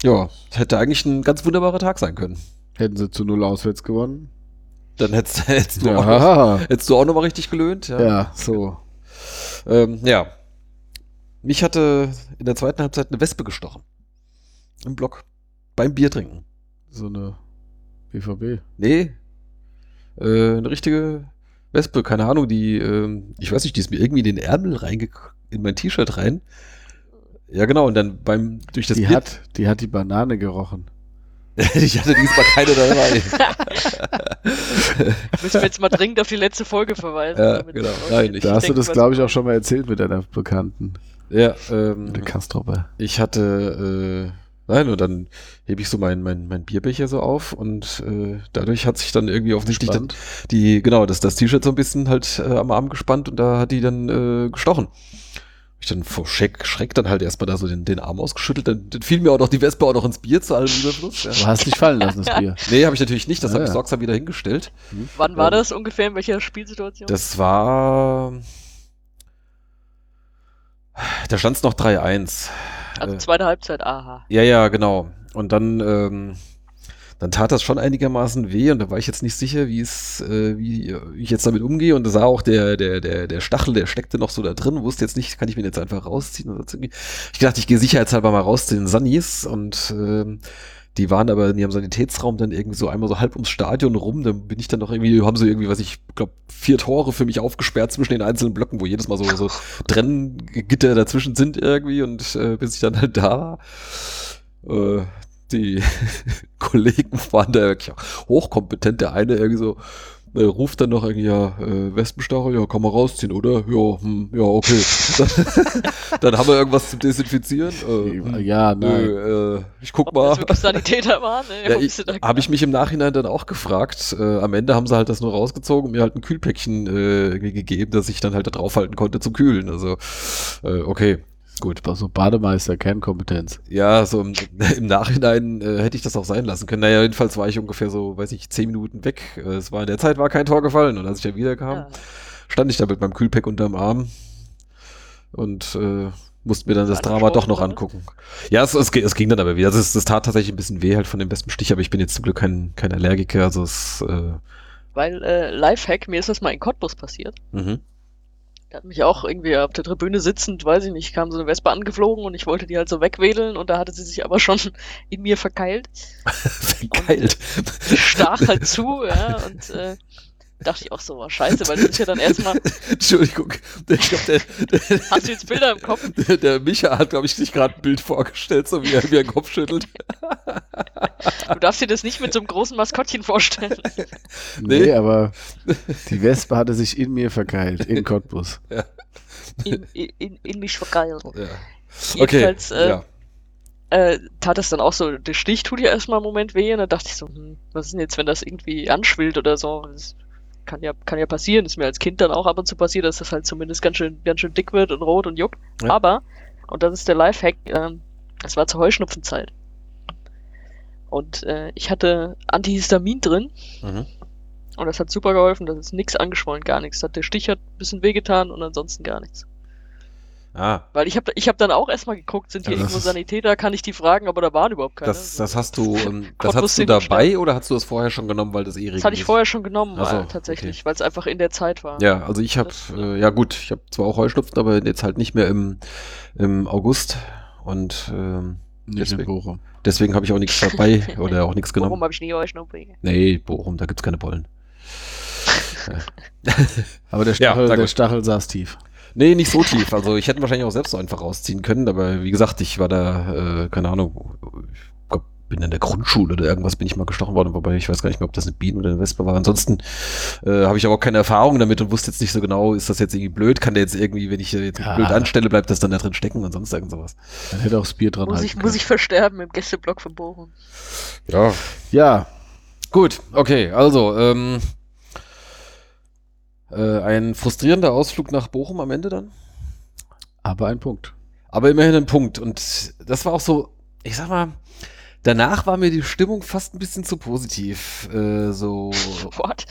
ja, hätte eigentlich ein ganz wunderbarer Tag sein können. Hätten sie zu null auswärts gewonnen. Dann hättest, [LAUGHS] hättest, du, auch, Ja, hättest du auch nochmal richtig gelöhnt. ja, so. Ähm, ja. Mich hatte in der zweiten Halbzeit eine Wespe gestochen. Im Block. Beim Bier trinken. So eine BVB. Nee. Äh, eine richtige Wespe, keine Ahnung, die, ähm, ich weiß nicht, die ist mir irgendwie in den Ärmel reinge in mein T-Shirt rein. Ja, genau, und dann beim, durch das Die Bier. hat, die hat die Banane gerochen. [LAUGHS] ich hatte diesmal keine dabei. [LAUGHS] [LAUGHS] Müssen wir jetzt mal dringend auf die letzte Folge verweisen. Ja, damit genau. Nein, ich- Da hast du das, glaube ich, auch schon mal erzählt mit deiner Bekannten. ja, ähm, Der Kastropper. ich hatte, äh, nein, und dann hebe ich so mein, mein, mein Bierbecher so auf und äh, dadurch hat sich dann irgendwie offensichtlich dann die, genau, das, das T-Shirt so ein bisschen halt äh, am Arm gespannt und da hat die dann äh, gestochen. Ich dann vor Schreck, Schreck dann halt erstmal da so den, den Arm ausgeschüttelt, dann, dann fiel mir auch noch die Wespe auch noch ins Bier zu allem Überfluss. Ja. Du hast dich fallen lassen, das Bier. Nee, habe ich natürlich nicht, das Ah, habe ich ja. sorgsam wieder hingestellt. Wann war Ähm, das ungefähr? In welcher Spielsituation? Das war. Da stand es noch 3-1. Also äh, zweite Halbzeit, aha. Ja, ja, genau. Und dann, ähm, dann tat das schon einigermaßen weh und da war ich jetzt nicht sicher, wie es, äh, wie ich jetzt damit umgehe. Und da sah auch der, der, der, der Stachel, der steckte noch so da drin, wusste jetzt nicht, kann ich mir jetzt einfach rausziehen. Ich dachte, ich gehe sicherheitshalber mal raus zu den Sunnies und ähm, die waren aber in ihrem Sanitätsraum dann irgendwie so einmal so halb ums Stadion rum. Dann bin ich dann noch irgendwie, haben sie irgendwie, was ich glaube, vier Tore für mich aufgesperrt zwischen den einzelnen Blöcken, wo jedes Mal so, so [LAUGHS] Trenngitter dazwischen sind irgendwie und äh, bis ich dann halt da war. Äh, die [LAUGHS] Kollegen waren da wirklich hochkompetent. Der eine irgendwie so äh, ruft dann noch irgendwie, ja, äh, Wespenstachel, ja, kann man rausziehen, oder? Ja, hm, ja, okay. [LAUGHS] dann haben wir irgendwas zum Desinfizieren. Äh, hm, Ja, nein. nö, äh, ich guck Ob mal. das wirklich Sanitäter waren? Ne? [LAUGHS] Ja, ich, habe ich mich im Nachhinein dann auch gefragt. Äh, am Ende haben sie halt das nur rausgezogen und mir halt ein Kühlpäckchen äh, irgendwie gegeben, dass ich dann halt da draufhalten konnte zum Kühlen. Also, äh, okay, gut. War so Bademeister, Kernkompetenz. Ja, so im, [LAUGHS] im Nachhinein äh, hätte ich das auch sein lassen können. Naja, jedenfalls war ich ungefähr so, weiß ich, zehn Minuten weg. Äh, es war in der Zeit war kein Tor gefallen und als ich dann wiederkam, Ja. stand ich da mit meinem Kühlpack unterm Arm und äh, musste mir dann das Drama doch noch angucken. Ja, es, es, es ging dann aber wieder. Also es, es tat tatsächlich ein bisschen weh halt von dem besten Stich, aber ich bin jetzt zum Glück kein, kein Allergiker. Also es, äh, Weil, äh, Lifehack, mir ist das mal in Cottbus passiert. mhm. Hat mich auch irgendwie auf der Tribüne sitzend, weiß ich nicht, kam so eine Wespe angeflogen und ich wollte die halt so wegwedeln und da hatte sie sich aber schon [LAUGHS] in mir verkeilt. [LAUGHS] verkeilt. Stach halt [LAUGHS] zu, ja, und äh, dachte ich auch so, oh, scheiße, weil das ist ja dann erstmal, [LAUGHS] Entschuldigung. Ich glaub, der, der, hast du jetzt Bilder im Kopf? der, der Micha hat, glaube ich, sich gerade ein Bild vorgestellt, so wie er, wie er den Kopf schüttelt. [LAUGHS] Du darfst dir das nicht mit so einem großen Maskottchen vorstellen. Nee. Nee, aber die Wespe hatte sich in mir verkeilt, in Cottbus. [LAUGHS] In, in, in mich verkeilt. Ja. Okay, Jedenfalls, äh, ja. äh, tat es dann auch so, der Stich tut ja erstmal einen Moment weh und dann dachte ich so, hm, was ist denn jetzt, wenn das irgendwie anschwillt oder so? Das kann ja, kann ja passieren, ist mir als Kind dann auch ab und zu passiert, dass das halt zumindest ganz schön, ganz schön dick wird und rot und juckt. Ja. Aber, und das ist der Lifehack, ähm, es war zur Heuschnupfenzeit. Und äh, ich hatte Antihistamin drin. Mhm. Und das hat super geholfen, das ist nichts angeschwollen, gar nichts. Der Stich hat ein bisschen wehgetan und ansonsten gar nichts. Ah. Weil ich habe ich hab dann auch erstmal geguckt, sind hier also irgendwo Sanitäter, kann ich die fragen, aber da waren überhaupt keine. Das, das hast du, [LAUGHS] ähm, das hast du dabei oder hast du das vorher schon genommen, weil das eh Das hatte ich vorher schon genommen, so, äh, tatsächlich, okay. weil es einfach in der Zeit war. Ja, also ich habe, äh, ja gut, ich habe zwar auch Heuschnupfen, aber jetzt halt nicht mehr im, im August und ähm, deswegen, deswegen habe ich auch nichts dabei [LAUGHS] oder auch nichts genommen. Bochum habe ich nie Heuschnupfen. Nee, Bochum, da gibt's keine Pollen. [LAUGHS] aber der Stachel, ja, der Stachel saß tief. Nee, nicht so tief. Also ich hätte wahrscheinlich auch selbst so einfach rausziehen können, aber wie gesagt, ich war da, äh, keine Ahnung, ich glaub, bin in der Grundschule oder irgendwas bin ich mal gestochen worden, wobei ich weiß gar nicht mehr, ob das eine Biene oder eine Wespe war. Ansonsten äh, habe ich aber auch keine Erfahrung damit und wusste jetzt nicht so genau, ist das jetzt irgendwie blöd? Kann der jetzt irgendwie, wenn ich jetzt ja. blöd anstelle, bleibt das dann da drin stecken und sonst irgend sowas. Dann hätte auch das Bier dran muss ich, Muss ich versterben im Gästeblock von Bochum. Ja. Ja. Gut, okay, also, ähm, äh, ein frustrierender Ausflug nach Bochum am Ende dann. Aber ein Punkt. Aber immerhin ein Punkt. Und das war auch so, ich sag mal, danach war mir die Stimmung fast ein bisschen zu positiv. Äh, so [LAUGHS] What?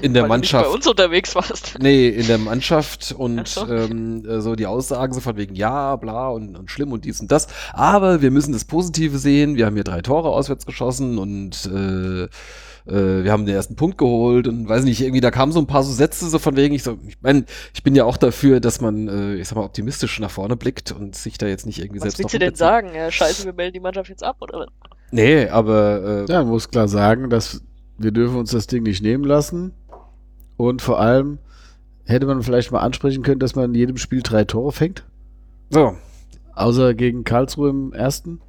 in der Weil Mannschaft. Du nicht bei uns unterwegs warst. Nee, in der Mannschaft und so. Ähm, äh, so die Aussagen so von wegen ja, bla und, und schlimm und dies und das. Aber wir müssen das Positive sehen. Wir haben hier drei Tore auswärts geschossen und äh, äh, wir haben den ersten Punkt geholt und weiß nicht, irgendwie, da kamen so ein paar so Sätze so von wegen, ich so, ich meine, ich bin ja auch dafür, dass man, äh, ich sag mal, optimistisch nach vorne blickt und sich da jetzt nicht irgendwie was selbst. Was willst du denn sagen? Ja, scheiße, wir melden die Mannschaft jetzt ab, oder? Nee, aber. Äh, ja, man muss klar sagen, dass wir dürfen uns das Ding nicht nehmen lassen. Und vor allem hätte man vielleicht mal ansprechen können, dass man in jedem Spiel drei Tore fängt. So. Außer gegen Karlsruhe im ersten.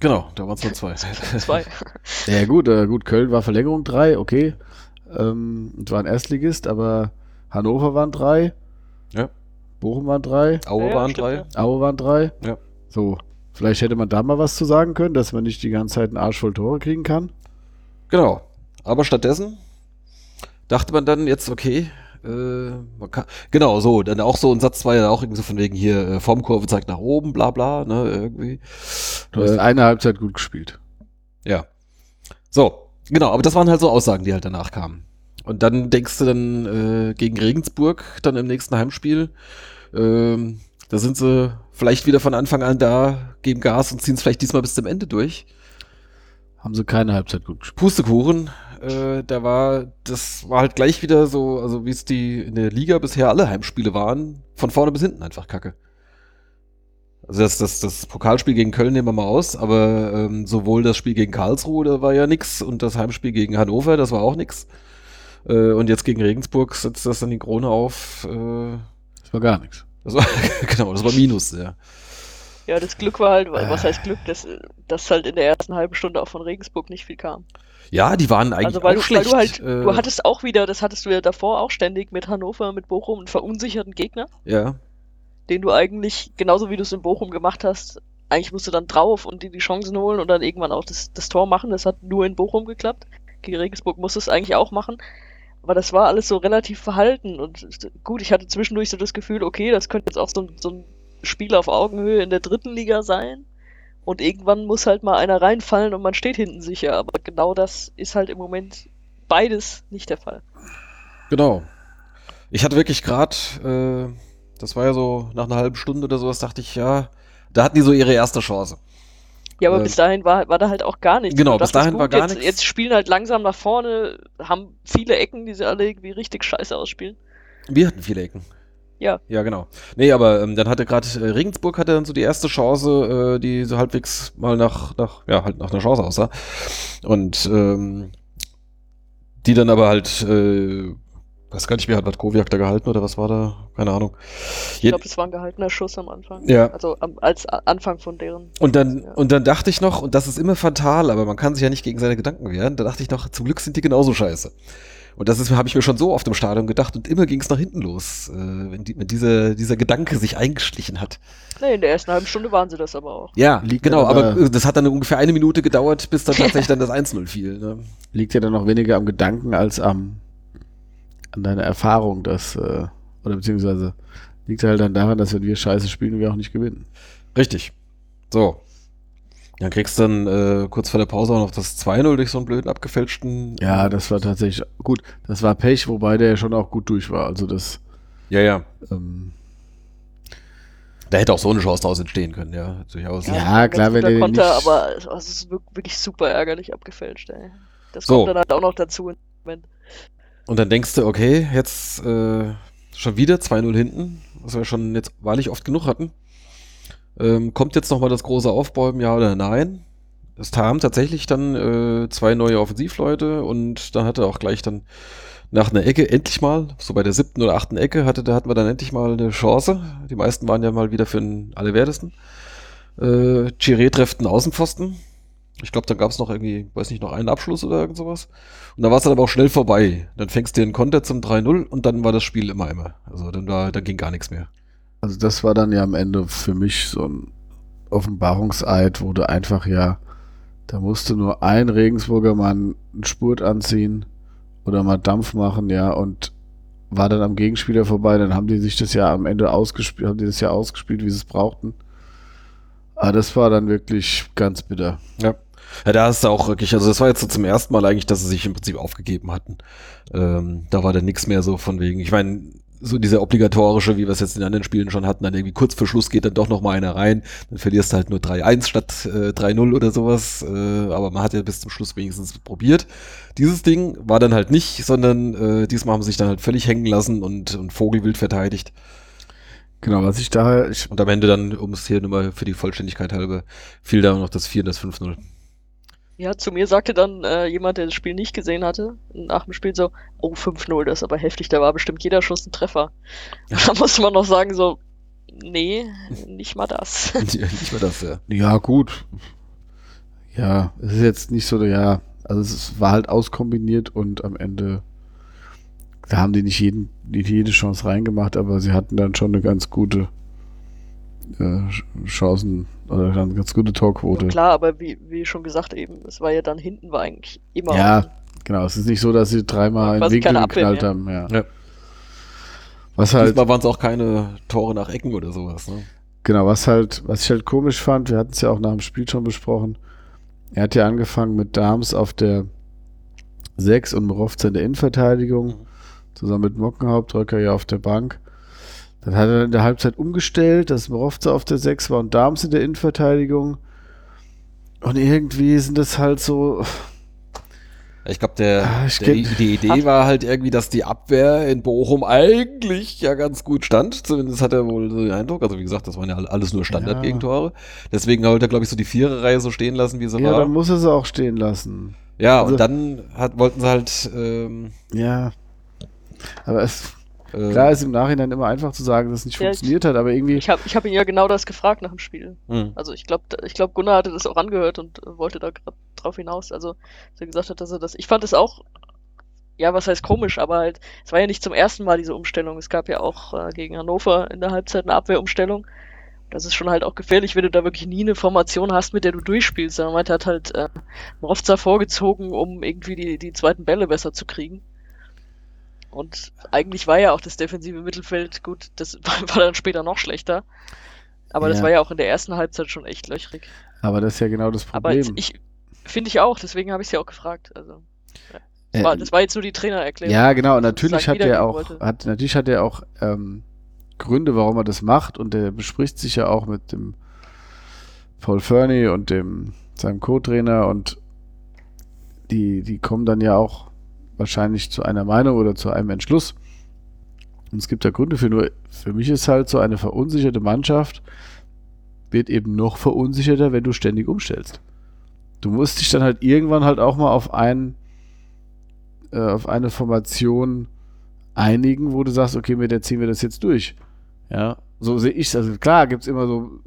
Genau, da waren es nur zwei. [LAUGHS] zwei. [LAUGHS] ja gut, äh, gut, Köln war Verlängerung drei, okay. Ähm, und war ein Erstligist, aber Hannover waren drei. Ja. Bochum waren drei. Aue ja, waren stimmt, drei. Ja. Aue waren drei. Ja. So, vielleicht hätte man da mal was zu sagen können, dass man nicht die ganze Zeit einen Arsch voll Tore kriegen kann. Genau. Aber stattdessen dachte man dann jetzt, okay, äh, kann, genau, so, dann auch so ein Satz war ja auch irgendwie so von wegen hier, äh, Formkurve zeigt nach oben, bla bla, ne, irgendwie. Du hast eine Halbzeit gut gespielt. Ja. So, genau, aber das waren halt so Aussagen, die halt danach kamen. Und dann denkst du dann äh, gegen Regensburg, dann im nächsten Heimspiel, ähm, da sind sie vielleicht wieder von Anfang an da, geben Gas und ziehen es vielleicht diesmal bis zum Ende durch. Haben sie keine Halbzeit gut gespielt. Pustekuchen, äh, da war, das war halt gleich wieder so, also wie es die in der Liga bisher alle Heimspiele waren, von vorne bis hinten einfach kacke. Also das, das, das Pokalspiel gegen Köln nehmen wir mal aus, aber ähm, sowohl das Spiel gegen Karlsruhe, da war ja nix, und das Heimspiel gegen Hannover, das war auch nix. Äh, und jetzt gegen Regensburg setzt das dann die Krone auf. Äh, das war gar nichts. Das war, [LAUGHS] genau, das war Minus, ja. Ja, das Glück war halt, was heißt Glück, dass, dass halt in der ersten halben Stunde auch von Regensburg nicht viel kam. Ja, die waren eigentlich also weil auch du, schlecht. Weil du, halt, äh, du hattest auch wieder, das hattest du ja davor auch ständig mit Hannover, mit Bochum, einen verunsicherten Gegner. Ja. Den du eigentlich, genauso wie du es in Bochum gemacht hast, eigentlich musst du dann drauf und dir die Chancen holen und dann irgendwann auch das, das Tor machen. Das hat nur in Bochum geklappt. Gegen Regensburg musst du es eigentlich auch machen. Aber das war alles so relativ verhalten und gut, ich hatte zwischendurch so das Gefühl, okay, das könnte jetzt auch so, so ein Spiel auf Augenhöhe in der dritten Liga sein. Und irgendwann muss halt mal einer reinfallen und man steht hinten sicher. Aber genau das ist halt im Moment beides nicht der Fall. Genau. Ich hatte wirklich gerade, äh, das war ja so nach einer halben Stunde oder sowas, dachte ich, ja, da hatten die so ihre erste Chance. Ja, aber äh, bis dahin war, war da halt auch gar nichts. Genau, bis dahin gut, war gar nichts. Jetzt spielen halt langsam nach vorne, haben viele Ecken, die sie alle irgendwie richtig scheiße ausspielen. Wir hatten viele Ecken. Ja. Ja, genau. Nee, aber ähm, dann hatte gerade äh, Regensburg hatte dann so die erste Chance, äh, die so halbwegs mal nach, nach, ja, halt nach einer Chance aussah. Und ähm, die dann aber halt, äh, weiß gar nicht mehr, hat Matkowiak da gehalten oder was war da? Keine Ahnung. Ich glaube, es war ein gehaltener Schuss am Anfang. Ja. Also am, als Anfang von deren. Und dann, ja. und dann dachte ich noch, und das ist immer fatal, aber man kann sich ja nicht gegen seine Gedanken wehren, da dachte ich noch, zum Glück sind die genauso scheiße. Und das habe ich mir schon so oft im Stadion gedacht und immer ging es nach hinten los, äh, wenn, die, wenn dieser, dieser Gedanke sich eingeschlichen hat. Nee, in der ersten halben Stunde waren sie das aber auch. Ja, Liegt genau, aber, aber, das hat dann ungefähr eine Minute gedauert, bis dann [LAUGHS] tatsächlich dann das 1-0 fiel. Ne? Liegt ja dann noch weniger am Gedanken als am an deiner Erfahrung, dass, äh, oder beziehungsweise liegt halt dann daran, dass wenn wir scheiße spielen, wir auch nicht gewinnen. Richtig. So, dann kriegst du dann äh, kurz vor der Pause auch noch das 2-0 durch so einen blöden abgefälschten. Ja, das war tatsächlich gut. Das war Pech, wobei der ja schon auch gut durch war. Also das. Ja, ja. Ähm, da hätte auch so eine Chance daraus entstehen können, ja, durchaus. Ja, ja klar, wenn der konnte, nicht... aber es ist wirklich super ärgerlich abgefälscht, ey. Das so. kommt dann halt auch noch dazu. Und dann denkst du, okay, jetzt äh, schon wieder 2-0 hinten, was wir schon jetzt wahrlich oft genug hatten. Ähm, kommt jetzt nochmal das große Aufbäumen, ja oder nein? Es haben tatsächlich dann äh, zwei neue Offensivleute und da hatte auch gleich dann nach einer Ecke endlich mal, so bei der siebten oder achten Ecke, hatte, da hatten wir dann endlich mal eine Chance. Die meisten waren ja mal wieder für den Allerwertesten. Äh, Chiré trifft einen Außenpfosten. Ich glaube, dann gab es noch irgendwie, weiß nicht, noch einen Abschluss oder irgend sowas. Und da war es dann aber auch schnell vorbei. Dann fängst du den Konter zum 3-0 und dann war das Spiel immer immer. Also dann war, dann ging gar nichts mehr. Also das war dann ja am Ende für mich so ein Offenbarungseid, wo du einfach ja, da musste nur ein Regensburger Mann einen Spurt anziehen oder mal Dampf machen, ja, und war dann am Gegenspieler vorbei, dann haben die sich das ja am Ende ausgespielt, haben die das ja ausgespielt, wie sie es brauchten. Aber das war dann wirklich ganz bitter. Ja. Ja, da ist auch wirklich, also das war jetzt so zum ersten Mal eigentlich, dass sie sich im Prinzip aufgegeben hatten. Ähm, da war dann nichts mehr so von wegen, ich meine, so dieser obligatorische, wie wir es jetzt in anderen Spielen schon hatten, dann irgendwie kurz vor Schluss geht dann doch noch mal einer rein, dann verlierst du halt nur 3-1 statt äh, 3-0 oder sowas, äh, aber man hat ja bis zum Schluss wenigstens probiert. Dieses Ding war dann halt nicht, sondern äh, diesmal haben sie sich dann halt völlig hängen lassen und, und Vogelwild verteidigt. Genau, was ich da... Ich und am Ende dann, um es hier nochmal für die Vollständigkeit halber, fiel da noch das 4 und das 5-0. Ja, zu mir sagte dann äh, jemand, der das Spiel nicht gesehen hatte, nach dem Spiel so, oh, 5-0, das ist aber heftig, da war bestimmt jeder Schuss ein Treffer. [LAUGHS] Da muss man noch sagen, so, nee, nicht mal das. [LAUGHS] [LAUGHS] nicht mal das, ja. Ja, gut. Ja, es ist jetzt nicht so, ja, also es war halt auskombiniert und am Ende, da haben die nicht jeden, nicht jede Chance reingemacht, aber sie hatten dann schon eine ganz gute Chancen oder eine ganz gute Torquote. Ja, klar, aber wie, wie schon gesagt eben, es war ja dann hinten war eigentlich immer. Ja, genau. Es ist nicht so, dass sie dreimal in Winkel geknallt haben. Ja. ja. Was halt. Diesmal waren es auch keine Tore nach Ecken oder sowas. Ne? Genau, was halt, was ich halt komisch fand, wir hatten es ja auch nach dem Spiel schon besprochen. Er hat ja angefangen mit Dams auf der 6 und Morovza in der Innenverteidigung, mhm. zusammen mit Mockenhaupt, Röcker ja auf der Bank. Dann hat er in der Halbzeit umgestellt, dass Morovza auf der 6 war und Darms in der Innenverteidigung. Und irgendwie sind das halt so. Ich glaube, der, ah, der die Idee war halt irgendwie, dass die Abwehr in Bochum eigentlich ja ganz gut stand. Zumindest hat er wohl so den Eindruck. Also wie gesagt, das waren ja alles nur Standardgegentore. Ja. Deswegen wollte er, glaube ich, so die Viererreihe so stehen lassen, wie sie ja, war. Ja, dann muss er sie auch stehen lassen. Ja, also, und dann hat, wollten sie halt. Ähm, ja. Aber es äh, Klar ist im Nachhinein immer einfach zu sagen, dass es nicht ja, funktioniert hat, aber irgendwie. Ich habe ich hab ihn ja genau das gefragt nach dem Spiel. Mhm. Also ich glaube, ich glaub, Gunnar hatte das auch angehört und wollte da gerade drauf hinaus. Also, dass er gesagt hat, dass er das. Ich fand es auch, ja, was heißt komisch, aber halt, es war ja nicht zum ersten Mal diese Umstellung. Es gab ja auch äh, gegen Hannover in der Halbzeit eine Abwehrumstellung. Das ist schon halt auch gefährlich, wenn du da wirklich nie eine Formation hast, mit der du durchspielst. Er meinte, hat halt äh, Mrovza vorgezogen, um irgendwie die, die zweiten Bälle besser zu kriegen. Und eigentlich war ja auch das defensive Mittelfeld gut, das [LAUGHS] war dann später noch schlechter. Aber ja. das war ja auch in der ersten Halbzeit schon echt löchrig. Aber das ist ja genau das Problem. Aber ich finde ich auch, deswegen habe ich es ja auch gefragt. Also, das, äh, war, das war jetzt nur die Trainererklärung. Ja, genau, und natürlich hat er auch, hat, natürlich hat er auch ähm, Gründe, warum er das macht, und er bespricht sich ja auch mit dem Paul Fernie und dem seinem Co-Trainer und die, die kommen dann ja auch wahrscheinlich zu einer Meinung oder zu einem Entschluss. Und es gibt da Gründe für, nur für mich ist halt so eine verunsicherte Mannschaft wird eben noch verunsicherter, wenn du ständig umstellst. Du musst dich dann halt irgendwann halt auch mal auf ein, äh, auf eine Formation einigen, wo du sagst, okay, mit der ziehen wir das jetzt durch. Ja, so sehe ich es. Also klar, gibt es immer so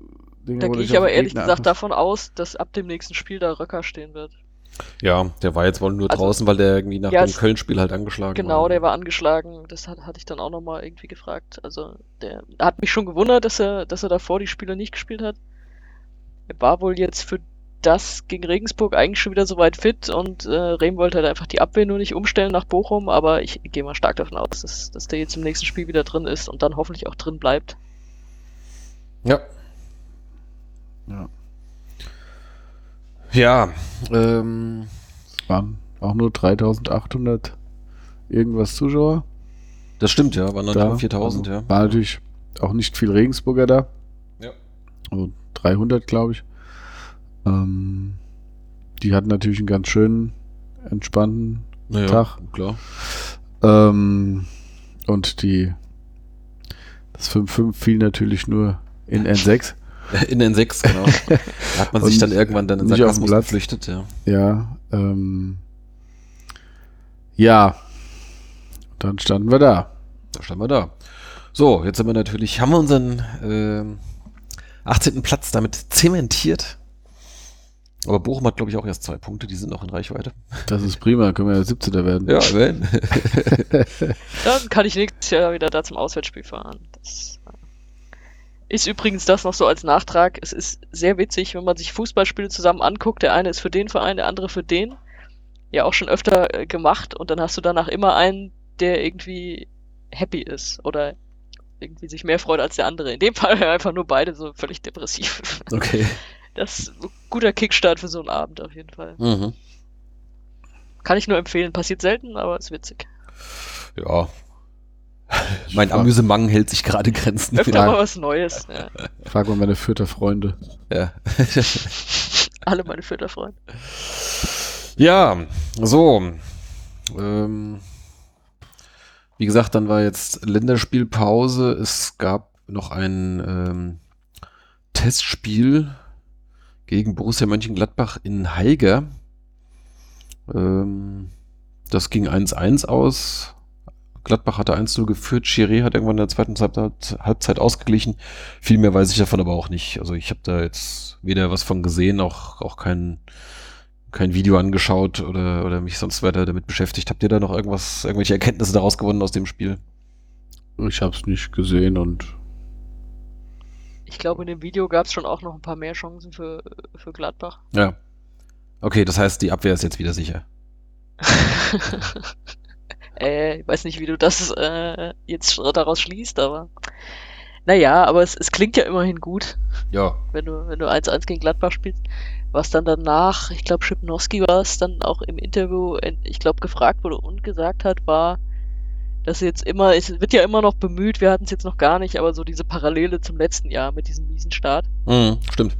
Dinge, Da gehe ich aber ehrlich gesagt davon aus, dass ab dem nächsten Spiel da Röcker stehen wird. Ja, der war jetzt wohl nur also, draußen, weil der irgendwie nach ja, dem Köln-Spiel halt angeschlagen genau, war. Genau, der war angeschlagen. Das hat, hatte ich dann auch nochmal irgendwie gefragt. Also der hat mich schon gewundert, dass er, dass er davor die Spiele nicht gespielt hat. Er war wohl jetzt für das gegen Regensburg eigentlich schon wieder soweit fit und äh, Rehm wollte halt einfach die Abwehr nur nicht umstellen nach Bochum, aber ich gehe mal stark davon aus, dass, dass der jetzt im nächsten Spiel wieder drin ist und dann hoffentlich auch drin bleibt. Ja. Ja. Ja, ähm, es waren auch nur 3800 irgendwas Zuschauer. Das stimmt, ja, waren dann 4000, also ja. War natürlich auch nicht viel Regensburger da. Ja. Also 300, glaube ich. Ähm, die hatten natürlich einen ganz schönen, entspannten naja, Tag. Klar. Ähm, und die das 5-5 fiel natürlich nur in N6. [LAUGHS] In N6, genau. da hat man sich dann irgendwann dann in Sarkasmus geflüchtet, ja. Ja, ähm, ja. Dann standen wir da. Da standen wir da. So, jetzt sind wir natürlich, haben wir unseren äh, 18. Platz damit zementiert. Aber Bochum hat, glaube ich, auch erst zwei Punkte, die sind noch in Reichweite. Das ist prima, können wir ja 17. werden. Ja, wenn. [LAUGHS] Dann kann ich nächstes Jahr wieder da zum Auswärtsspiel fahren. Das ist übrigens das noch so als Nachtrag. Es ist sehr witzig, wenn man sich Fußballspiele zusammen anguckt. Der eine ist für den Verein, der andere für den. Ja, auch schon öfter äh, gemacht. Und dann hast du danach immer einen, der irgendwie happy ist oder irgendwie sich mehr freut als der andere. In dem [LAUGHS] Fall einfach nur beide so völlig depressiv. Okay. [LAUGHS] Das ist ein guter Kickstart für so einen Abend auf jeden Fall. Mhm. Kann ich nur empfehlen. Passiert selten, aber ist witzig. Ja, [LAUGHS] mein Amüsement hält sich gerade Grenzen. Öfter mal was Neues. Ja. Frag mal meine Fürther Freunde. Ja. [LAUGHS] Alle meine Fürther Freunde. Ja, so. Ähm, wie gesagt, dann war jetzt Länderspielpause. Es gab noch ein ähm, Testspiel gegen Borussia Mönchengladbach in Haiger. Ähm, das ging 1-1 aus. Gladbach hatte 1-0 geführt, Chiré hat irgendwann in der zweiten Halbzeit ausgeglichen. Viel mehr weiß ich davon aber auch nicht. Also ich habe da jetzt weder was von gesehen, auch, auch kein, kein Video angeschaut oder, oder mich sonst weiter damit beschäftigt. Habt ihr da noch irgendwas, irgendwelche Erkenntnisse daraus gewonnen aus dem Spiel? Ich habe es nicht gesehen und ich glaube, in dem Video gab es schon auch noch ein paar mehr Chancen für, für Gladbach. Ja. Okay, das heißt, die Abwehr ist jetzt wieder sicher. [LAUGHS] Äh, ich weiß nicht, wie du das äh, jetzt daraus schließt, aber naja, aber es, es klingt ja immerhin gut. Ja. Wenn du, wenn du 1-1 gegen Gladbach spielst. Was dann danach, ich glaube, Schipnowski war es dann auch im Interview, ich glaube, gefragt wurde und gesagt hat, war, dass jetzt immer, es wird ja immer noch bemüht, wir hatten es jetzt noch gar nicht, aber so diese Parallele zum letzten Jahr mit diesem miesen Start. Mhm, stimmt.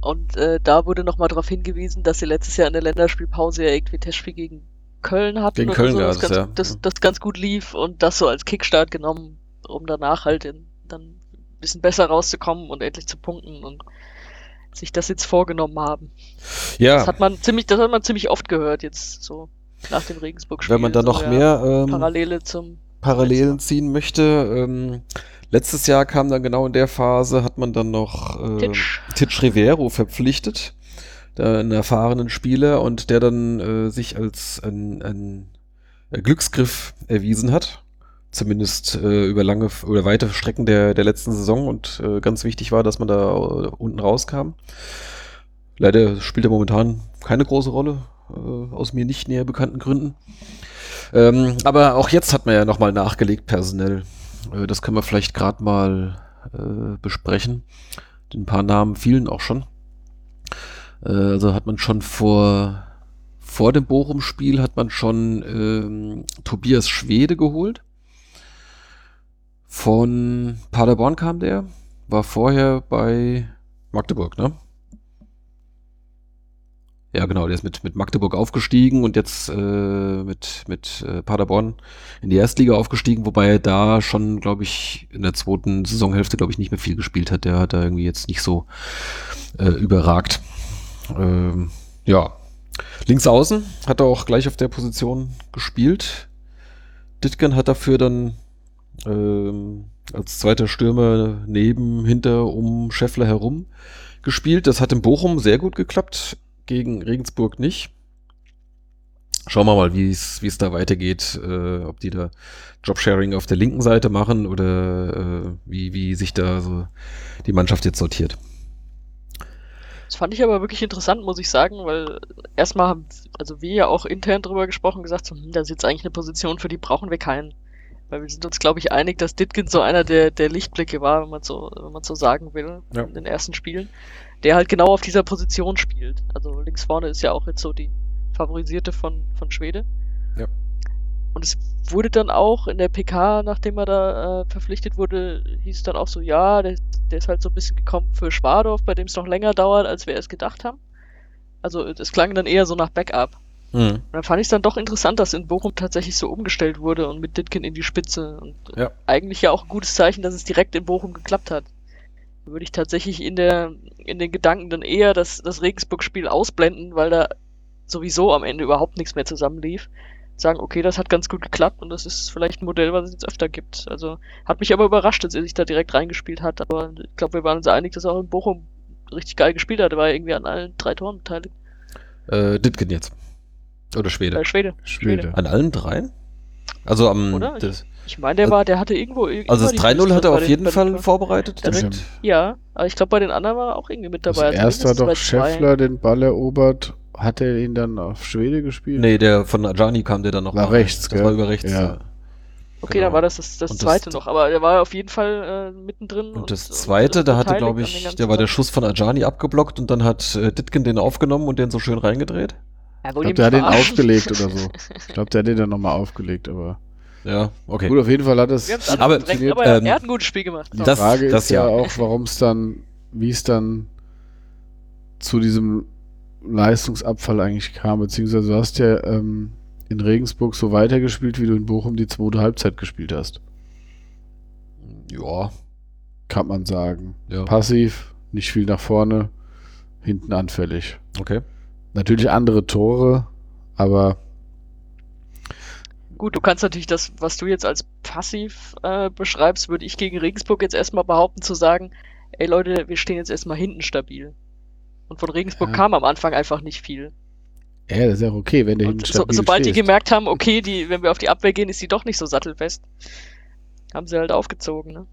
Und äh, da wurde nochmal darauf hingewiesen, dass sie letztes Jahr in der Länderspielpause ja irgendwie Testspiel gegen Köln hatten. Gegen Köln, so, das, ganz, ja. das, das ganz gut lief und das so als Kickstart genommen, um danach halt in, dann ein bisschen besser rauszukommen und endlich zu punkten und sich das jetzt vorgenommen haben. Ja. Das hat man ziemlich, das hat man ziemlich oft gehört jetzt so nach dem Regensburg-Spiel. Wenn man da noch so, mehr ähm, Parallele zum Parallelen ziehen möchte. Ähm, letztes Jahr kam dann genau in der Phase, hat man dann noch äh, Titsch. Titsch Rivero verpflichtet einen erfahrenen Spieler und der dann äh, sich als ein, ein Glücksgriff erwiesen hat. Zumindest äh, über lange oder weite Strecken der, der letzten Saison und äh, ganz wichtig war, dass man da äh, unten rauskam. Leider spielt er momentan keine große Rolle, äh, aus mir nicht näher bekannten Gründen. Ähm, aber auch jetzt hat man ja nochmal nachgelegt personell. Äh, das können wir vielleicht gerade mal äh, besprechen. Ein paar Namen fielen auch schon. Äh, also hat man schon vor, vor dem Bochum-Spiel hat man schon ähm, Tobias Schwede geholt. Von Paderborn kam der. War vorher bei Magdeburg, ne? Ja, genau, der ist mit, mit Magdeburg aufgestiegen und jetzt äh, mit, mit äh, Paderborn in die Erstliga aufgestiegen, wobei er da schon, glaube ich, in der zweiten Saisonhälfte, glaube ich, nicht mehr viel gespielt hat. Der hat da irgendwie jetzt nicht so äh, überragt. Ähm, ja. Links außen hat er auch gleich auf der Position gespielt. Ditgen hat dafür dann ähm, als zweiter Stürmer neben, hinter, um Scheffler herum gespielt. Das hat in Bochum sehr gut geklappt, gegen Regensburg nicht. schauen wir mal, wie es da weitergeht, äh, ob die da Jobsharing auf der linken Seite machen oder äh, wie, wie sich da so die Mannschaft jetzt sortiert. Das fand ich aber wirklich interessant, muss ich sagen, weil erstmal haben also wir ja auch intern drüber gesprochen, gesagt, so, hm, das ist jetzt eigentlich eine Position, für die brauchen wir keinen. Weil wir sind uns, glaube ich, einig, dass Ditkin so einer der, der Lichtblicke war, wenn man so, wenn man so sagen will, ja. in den ersten Spielen. Der halt genau auf dieser Position spielt. Also links vorne ist ja auch jetzt so die favorisierte von, von Schwede. Ja. Und es wurde dann auch in der PK, nachdem er da äh, verpflichtet wurde, hieß dann auch so, ja, der, der ist halt so ein bisschen gekommen für Schwadorf, bei dem es noch länger dauert, als wir es gedacht haben. Also es klang dann eher so nach Backup. Mhm. Und dann fand ich es dann doch interessant, dass in Bochum tatsächlich so umgestellt wurde und mit Ditkin in die Spitze. Und ja. eigentlich ja auch ein gutes Zeichen, dass es direkt in Bochum geklappt hat. Da würde ich tatsächlich in der, in den Gedanken dann eher das, das Regensburg-Spiel ausblenden, weil da sowieso am Ende überhaupt nichts mehr zusammenlief. Sagen, okay, das hat ganz gut geklappt und das ist vielleicht ein Modell, was es jetzt öfter gibt. Also hat mich aber überrascht, dass er sich da direkt reingespielt hat. Aber ich glaube, wir waren uns einig, dass er auch in Bochum richtig geil gespielt hat. Er war irgendwie an allen drei Toren beteiligt. Äh, Ditgen jetzt. Oder Schwede? Äh, Schwede. Schwede. An allen dreien? Also am. Oder? Das, ich meine, der war, der hatte irgendwo. Also das 3-0 hat er auf jeden Fall vorbereitet direkt. Ja, aber ich glaube, bei den anderen war er auch irgendwie mit dabei. Also erst hat doch Scheffler den Ball erobert. Hat er ihn dann auf Schwede gespielt? Nee, der von Ajani kam der dann noch. Nach rechts, Das gell? war über rechts. Ja. Okay, genau. dann war das das, das zweite das, noch, aber der war auf jeden Fall äh, mittendrin. Und, und das zweite, und, da hatte, glaube ich, der war der Schuss von Ajani abgeblockt und dann hat äh, Ditkin den aufgenommen und den so schön reingedreht. Ja, ich glaube, der hat den aufgelegt oder so. [LAUGHS] Ich glaube, der hat den dann nochmal aufgelegt, aber. Ja, okay. Gut, auf jeden Fall hat es. Aber, aber ähm, er hat ein gutes Spiel gemacht. Die das, Frage das ist ja, ja auch, warum es dann, wie es dann zu diesem Leistungsabfall eigentlich kam, beziehungsweise du hast ja ähm, in Regensburg so weitergespielt, wie du in Bochum die zweite Halbzeit gespielt hast. Ja. Kann man sagen. Ja. Passiv, nicht viel nach vorne, hinten anfällig. Okay. Natürlich andere Tore, aber. Gut, du kannst natürlich das, was du jetzt als passiv äh, beschreibst, würde ich gegen Regensburg jetzt erstmal behaupten, zu sagen, ey Leute, wir stehen jetzt erstmal hinten stabil. Und von Regensburg ja. kam am Anfang einfach nicht viel. Ja, das ist ja okay, wenn der hinten so, Sobald stehst. die gemerkt haben, okay, die, wenn wir auf die Abwehr gehen, ist die doch nicht so sattelfest, haben sie halt aufgezogen, ne?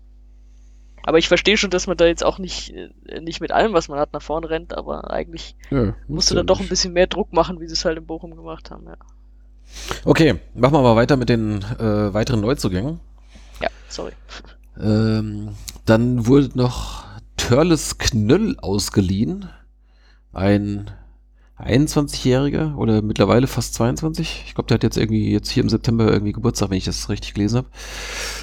Aber ich verstehe schon, dass man da jetzt auch nicht, äh, nicht mit allem, was man hat, nach vorne rennt, aber eigentlich ja, musst du dann doch ein bisschen mehr Druck machen, wie sie es halt in Bochum gemacht haben, ja. Okay, machen wir mal weiter mit den äh, weiteren Neuzugängen. Ja, sorry. Ähm, dann wurde noch Törles Knöll ausgeliehen. Ein 21-Jähriger oder mittlerweile fast 22. Ich glaube, der hat jetzt irgendwie jetzt hier im September irgendwie Geburtstag, wenn ich das richtig gelesen habe.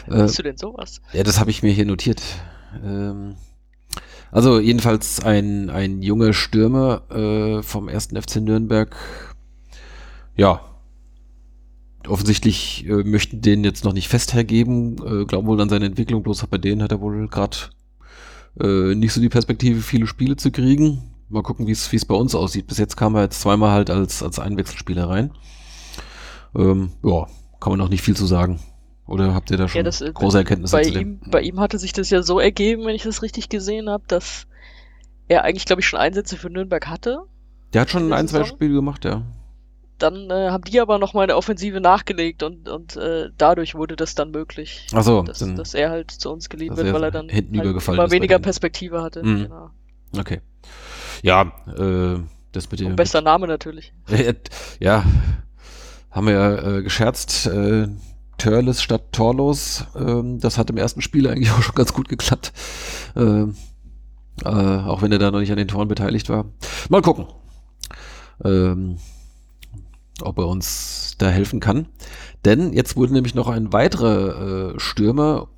Wie äh, du denn sowas? Ja, das habe ich mir hier notiert. Ähm, also jedenfalls ein, ein junger Stürmer äh, vom ersten FC Nürnberg. Ja, offensichtlich äh, möchten den jetzt noch nicht fest hergeben, äh, glauben wohl an seine Entwicklung, bloß bei denen hat er wohl gerade äh, nicht so die Perspektive, viele Spiele zu kriegen. Mal gucken, wie es bei uns aussieht. Bis jetzt kam er jetzt zweimal halt als, als Einwechselspieler rein. Ähm, ja, kann man noch nicht viel zu sagen. Oder habt ihr da schon ja, das, äh, große Erkenntnisse bei zu ihm, Bei ihm hatte sich das ja so ergeben, wenn ich das richtig gesehen habe, dass er eigentlich, glaube ich, schon Einsätze für Nürnberg hatte. Der hat schon ein, zwei Spiele gemacht, ja. Dann äh, haben die aber nochmal eine Offensive nachgelegt und, und äh, dadurch wurde das dann möglich. Ach so, dass, dann, dass er halt zu uns geliehen wird, weil er dann hinten halt immer weniger Perspektive hatte. Mhm. Genau. Okay. Ja, äh, das mit dem. Bester Name natürlich. [LAUGHS] ja, haben wir ja äh, gescherzt. Äh, Törles statt Torlos. Ähm, das hat im ersten Spiel eigentlich [LAUGHS] auch schon ganz gut geklappt. Äh, äh, auch wenn er da noch nicht an den Toren beteiligt war. Mal gucken, ähm, ob er uns da helfen kann. Denn jetzt wurde nämlich noch ein weiterer äh, Stürmer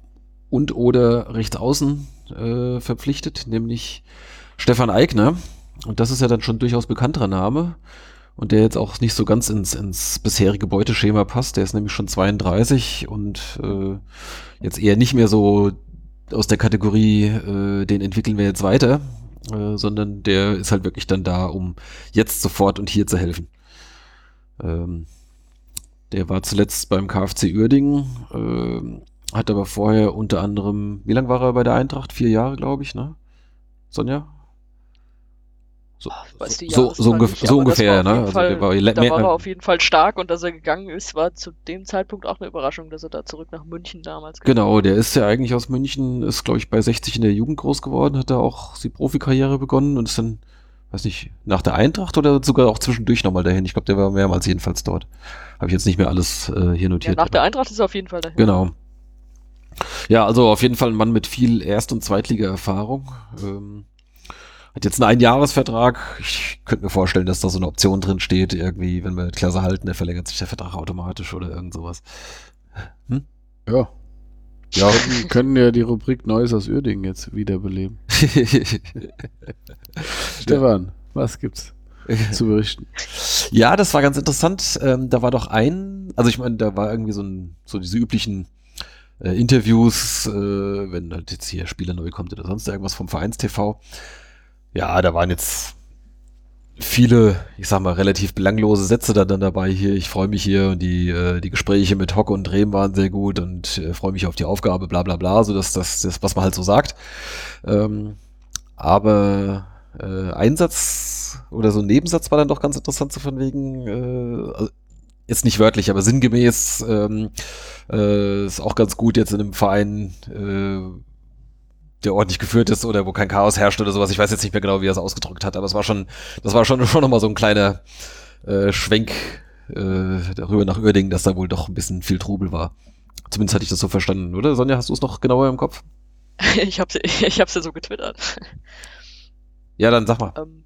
und oder Rechtsaußen äh, verpflichtet, nämlich Stefan Eigner. Und das ist ja dann schon durchaus bekannterer Name. Und der jetzt auch nicht so ganz ins, ins bisherige Beuteschema passt. Der ist nämlich schon 32 und äh, jetzt eher nicht mehr so aus der Kategorie, äh, den entwickeln wir jetzt weiter, äh, sondern der ist halt wirklich dann da, um jetzt sofort und hier zu helfen. Ähm, der war zuletzt beim KfC Uerdingen, äh, hat aber vorher unter anderem, wie lange war er bei der Eintracht? Vier Jahre, glaube ich, ne? Sonja? So, so, so, so, ungef so ungefähr, ne? Also Fall, war, da war er auf jeden Fall stark und dass er gegangen ist, war zu dem Zeitpunkt auch eine Überraschung, dass er da zurück nach München damals kam. Genau, der ist ja eigentlich aus München, ist glaube ich bei 60 in der Jugend groß geworden, hat da auch die Profikarriere begonnen und ist dann, weiß nicht, nach der Eintracht oder sogar auch zwischendurch nochmal dahin. Ich glaube, der war mehrmals jedenfalls dort. Habe ich jetzt nicht mehr alles äh, hier notiert. Ja, nach der Eintracht ist er auf jeden Fall dahin. Genau. Ja, also auf jeden Fall ein Mann mit viel Erst- und Zweitliga-Erfahrung. Ähm, hat jetzt einen Einjahresvertrag. Ich könnte mir vorstellen, dass da so eine Option drin steht, irgendwie, wenn wir Klasse halten, der verlängert sich der Vertrag automatisch oder irgend sowas. Hm? Ja. Ja, wir können ja die Rubrik Neues aus Uerdingen jetzt wiederbeleben. [LAUGHS] Stefan, was gibt's zu berichten? Ja, das war ganz interessant. Ähm, da war doch ein, also ich meine, da war irgendwie so ein, so diese üblichen äh, Interviews, äh, wenn halt jetzt hier Spieler neu kommt oder sonst irgendwas vom Vereinstv. Ja, da waren jetzt viele, ich sag mal, relativ belanglose Sätze da dann dabei hier. Ich freue mich hier und die, äh, die Gespräche mit Hocke und Rehm waren sehr gut und äh, freue mich auf die Aufgabe, bla bla bla, so dass das, das was man halt so sagt. Ähm, aber äh, Einsatz oder so ein Nebensatz war dann doch ganz interessant so von wegen, äh, also jetzt nicht wörtlich, aber sinngemäß ähm, äh, ist auch ganz gut jetzt in einem Verein, äh, der ordentlich geführt ist oder wo kein Chaos herrscht oder sowas. Ich weiß jetzt nicht mehr genau, wie er es ausgedrückt hat, aber es war schon, das war schon, [LAUGHS] schon nochmal so ein kleiner äh, Schwenk äh, darüber nach Uerdingen, dass da wohl doch ein bisschen viel Trubel war. Zumindest hatte ich das so verstanden, oder? Sonja, hast du es noch genauer im Kopf? [LAUGHS] ich hab's, [LAUGHS] ich hab's ja so getwittert. Ja, dann sag mal. Ähm,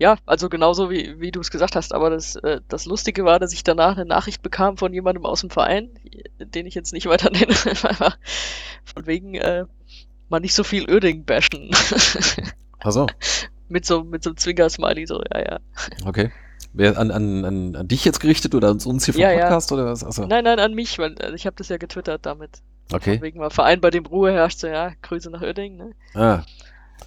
ja, also genauso wie, wie du es gesagt hast, aber das, äh, das Lustige war, dass ich danach eine Nachricht bekam von jemandem aus dem Verein, den ich jetzt nicht weiter nenne, [LAUGHS] von wegen äh, mal nicht so viel Öding bashen. Ach so. [LAUGHS] mit so mit so einem Zwinker-Smiley, so, ja, ja. Okay. Wer, an, an, an, an dich jetzt gerichtet oder an uns hier vom ja, Podcast ja. oder was? Achso. Nein, nein, an mich, weil also ich habe das ja getwittert damit. Okay. Wegen mal Verein, bei dem Ruhe herrscht, so, ja, Grüße nach Öding, ne? Ah.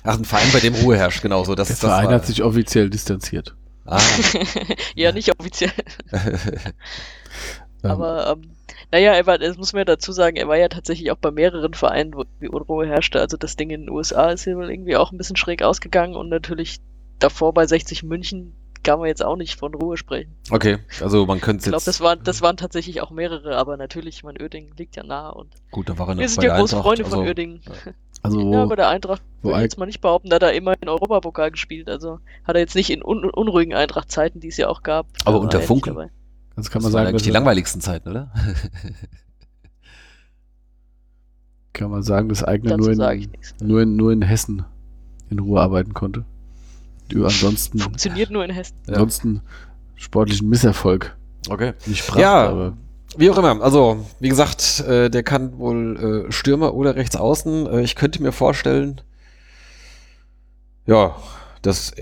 Ach, ein Verein, bei dem Ruhe herrscht, genau so. Das, Der Verein war, hat sich offiziell distanziert. Ah. [LAUGHS] ja, nicht offiziell. [LAUGHS] Aber, ähm, naja, er war, das muss man ja dazu sagen, er war ja tatsächlich auch bei mehreren Vereinen, wo Unruhe herrschte. Also das Ding in den USA ist hier wohl irgendwie auch ein bisschen schräg ausgegangen und natürlich davor bei 60 München kann man jetzt auch nicht von Ruhe sprechen. Okay, also man könnte Ich glaube, das waren, das waren tatsächlich auch mehrere, aber natürlich, mein Öding liegt ja nah und. Gut, da war er noch Wir sind ja große Freunde also, von Öding. Also wo, ja, bei der Eintracht würde ich jetzt mal nicht behaupten, da hat er immer in Europapokal gespielt. Also hat er jetzt nicht in un unruhigen Eintracht-Zeiten, die es ja auch gab. Aber unter Funk. Das kann man das sagen. Eigentlich die langweiligsten Zeiten, oder? [LAUGHS] kann man sagen, dass Eigner nur in, nur, in, nur in Hessen in Ruhe arbeiten konnte. Ansonsten. Funktioniert nur in Hessen. Ansonsten sportlichen Misserfolg. Okay. Ja, aber. Wie auch immer. Also, wie gesagt, äh, der kann wohl äh, Stürmer oder rechts außen. Äh, ich könnte mir vorstellen, ja, dass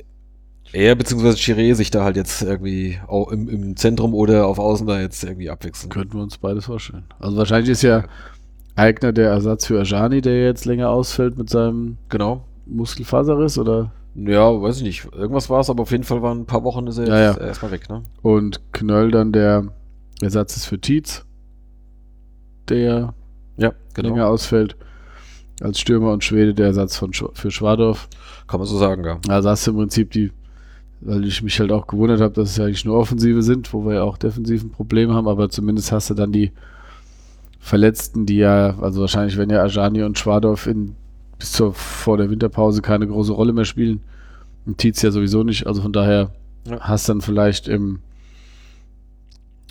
er bzw. Chiré sich da halt jetzt irgendwie im, im Zentrum oder auf Außen da jetzt irgendwie abwechseln. Könnten wir uns beides vorstellen. Also wahrscheinlich ist ja Eigner der Ersatz für Ajani, der jetzt länger ausfällt mit seinem genau. Muskelfaserriss oder? Ja, weiß ich nicht. Irgendwas war es, aber auf jeden Fall waren ein paar Wochen ist er ja, jetzt ja. erstmal weg, ne? Und Knöll dann der Ersatz ist für Tietz, der ja, genau. länger ausfällt. Als Stürmer und Schwede der Ersatz von Sch für Schwadorf. Kann man so sagen, ja. Also hast du im Prinzip die, weil ich mich halt auch gewundert habe, dass es ja eigentlich nur Offensive sind, wo wir ja auch defensiv ein Problem haben, aber zumindest hast du dann die Verletzten, die ja, also wahrscheinlich werden ja Ajani und Schwadorf in, bis zur, vor der Winterpause keine große Rolle mehr spielen. Und Tietz ja sowieso nicht, also von daher ja. hast dann vielleicht im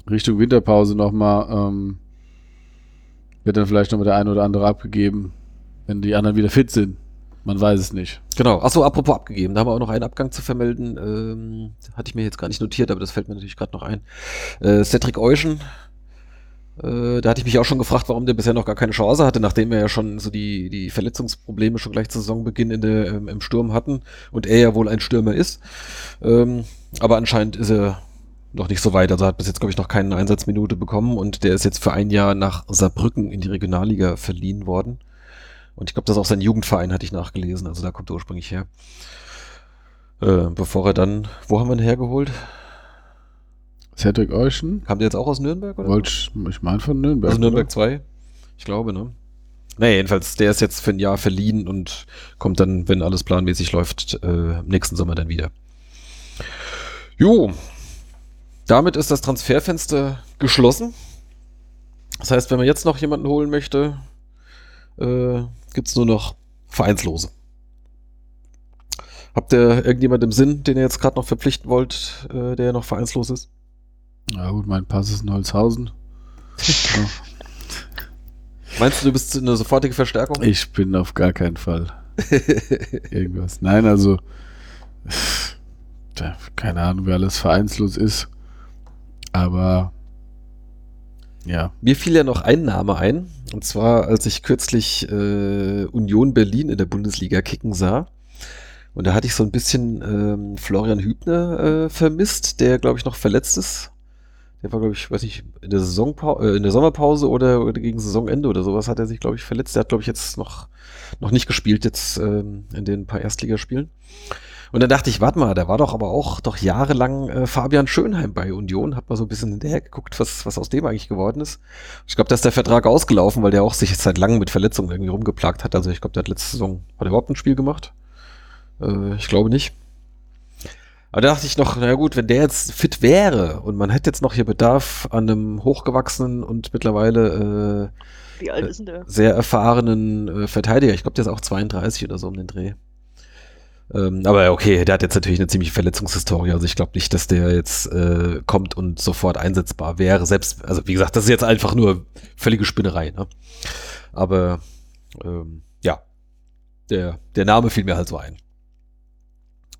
Richtung Winterpause nochmal, ähm, wird dann vielleicht nochmal der eine oder andere abgegeben, wenn die anderen wieder fit sind. Man weiß es nicht. Genau. Achso, apropos abgegeben, da haben wir auch noch einen Abgang zu vermelden. Ähm, hatte ich mir jetzt gar nicht notiert, aber das fällt mir natürlich gerade noch ein. Äh, Cedric Euschen, äh, da hatte ich mich auch schon gefragt, warum der bisher noch gar keine Chance hatte, nachdem wir ja schon so die, die Verletzungsprobleme schon gleich zu Saisonbeginn in der, ähm, im Sturm hatten und er ja wohl ein Stürmer ist. Ähm, aber anscheinend ist er noch nicht so weit. Also hat bis jetzt, glaube ich, noch keine Einsatzminute bekommen und der ist jetzt für ein Jahr nach Saarbrücken in die Regionalliga verliehen worden. Und ich glaube, das ist auch sein Jugendverein, hatte ich nachgelesen. Also da kommt er ursprünglich her. Äh, bevor er dann, wo haben wir ihn hergeholt? Cedric Euschen. Kam der jetzt auch aus Nürnberg? Oder Wollt, ich meine von Nürnberg. Aus Nürnberg 2? Ich glaube, ne? Naja, jedenfalls, der ist jetzt für ein Jahr verliehen und kommt dann, wenn alles planmäßig läuft, äh, nächsten Sommer dann wieder. Jo, damit ist das Transferfenster geschlossen. Das heißt, wenn man jetzt noch jemanden holen möchte, äh, gibt es nur noch Vereinslose. Habt ihr irgendjemand im Sinn, den ihr jetzt gerade noch verpflichten wollt, äh, der noch vereinslos ist? Ja gut, mein Pass ist in Holzhausen. [LAUGHS] Meinst du, du bist eine sofortige Verstärkung? Ich bin auf gar keinen Fall irgendwas. Nein, also keine Ahnung, wer alles vereinslos ist. Aber ja. Mir fiel ja noch ein Name ein. Und zwar, als ich kürzlich äh, Union Berlin in der Bundesliga kicken sah. Und da hatte ich so ein bisschen ähm, Florian Hübner äh, vermisst, der, glaube ich, noch verletzt ist. Der war, glaube ich, weiß nicht, in der Saisonpause, äh, in der Sommerpause oder, oder, gegen Saisonende oder sowas hat er sich, glaube ich, verletzt. Der hat, glaube ich, jetzt noch, noch nicht gespielt, jetzt ähm, in den paar Erstligaspielen. Und dann dachte ich, warte mal, da war doch aber auch doch jahrelang äh, Fabian Schönheim bei Union. Hab mal so ein bisschen hinterher geguckt, was, was aus dem eigentlich geworden ist. Ich glaube, da ist der Vertrag ausgelaufen, weil der auch sich jetzt seit langem mit Verletzungen irgendwie rumgeplagt hat. Also ich glaube, der hat letzte Saison, hat er überhaupt ein Spiel gemacht? Äh, ich glaube nicht. Aber da dachte ich noch, na gut, wenn der jetzt fit wäre und man hätte jetzt noch hier Bedarf an einem hochgewachsenen und mittlerweile äh, sehr erfahrenen äh, Verteidiger. Ich glaube, der ist auch 32 oder so um den Dreh. Ähm, aber okay, der hat jetzt natürlich eine ziemliche Verletzungshistorie. Also ich glaube nicht, dass der jetzt äh, kommt und sofort einsetzbar wäre. Selbst, also wie gesagt, das ist jetzt einfach nur völlige Spinnerei. Ne? Aber ähm, ja, der, der Name fiel mir halt so ein.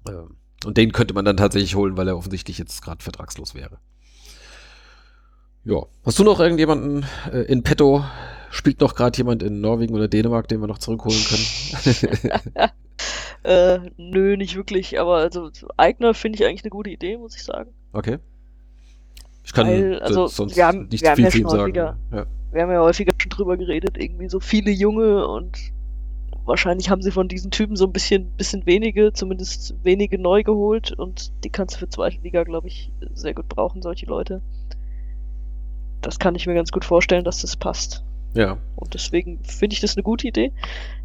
Ähm, und den könnte man dann tatsächlich holen, weil er offensichtlich jetzt gerade vertragslos wäre. Ja. Hast du noch irgendjemanden äh, in petto? Spielt noch gerade jemand in Norwegen oder Dänemark, den wir noch zurückholen können? [LAUGHS] [LAUGHS] Äh, nö, nicht wirklich, aber also Eigner finde ich eigentlich eine gute Idee, muss ich sagen. Okay. Ich kann Weil, also, sonst wir haben, nicht wir viel haben ja schon häufiger, ja. Wir haben ja häufiger schon drüber geredet, irgendwie so viele Junge und wahrscheinlich haben sie von diesen Typen so ein bisschen, bisschen wenige, zumindest wenige neu geholt und die kannst du für zweite Liga, glaube ich, sehr gut brauchen, solche Leute. Das kann ich mir ganz gut vorstellen, dass das passt. Ja. Und deswegen finde ich das eine gute Idee.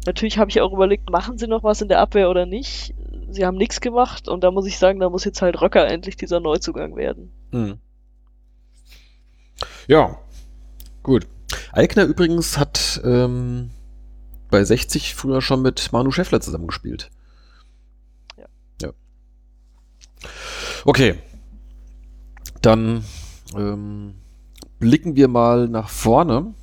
Natürlich habe ich auch überlegt, machen sie noch was in der Abwehr oder nicht? Sie haben nichts gemacht und da muss ich sagen, da muss jetzt halt Röcker endlich dieser Neuzugang werden. Hm. Ja, gut. Eigner übrigens hat ähm, bei 60 früher schon mit Manu Schäffler zusammengespielt. Ja. ja. Okay. Dann ähm, blicken wir mal nach vorne.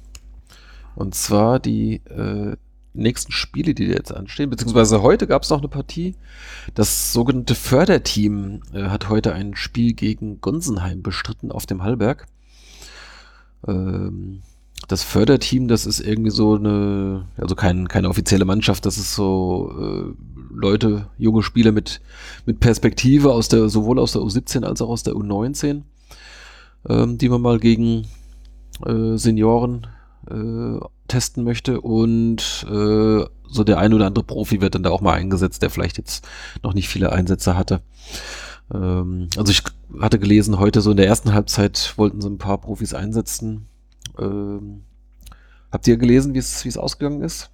Und zwar die äh, nächsten Spiele, die jetzt anstehen, beziehungsweise heute gab es noch eine Partie. Das sogenannte Förderteam äh, hat heute ein Spiel gegen Gonsenheim bestritten auf dem Hallberg. Ähm, das Förderteam, das ist irgendwie so eine, also kein, keine offizielle Mannschaft, das ist so äh, Leute, junge Spieler mit, mit Perspektive aus der, sowohl aus der U17 als auch aus der U19, ähm, die man mal gegen äh, Senioren äh, testen möchte und äh, so der ein oder andere Profi wird dann da auch mal eingesetzt, der vielleicht jetzt noch nicht viele Einsätze hatte. Ähm, also ich hatte gelesen, heute so in der ersten Halbzeit wollten sie ein paar Profis einsetzen. Ähm, habt ihr gelesen, wie es ausgegangen ist?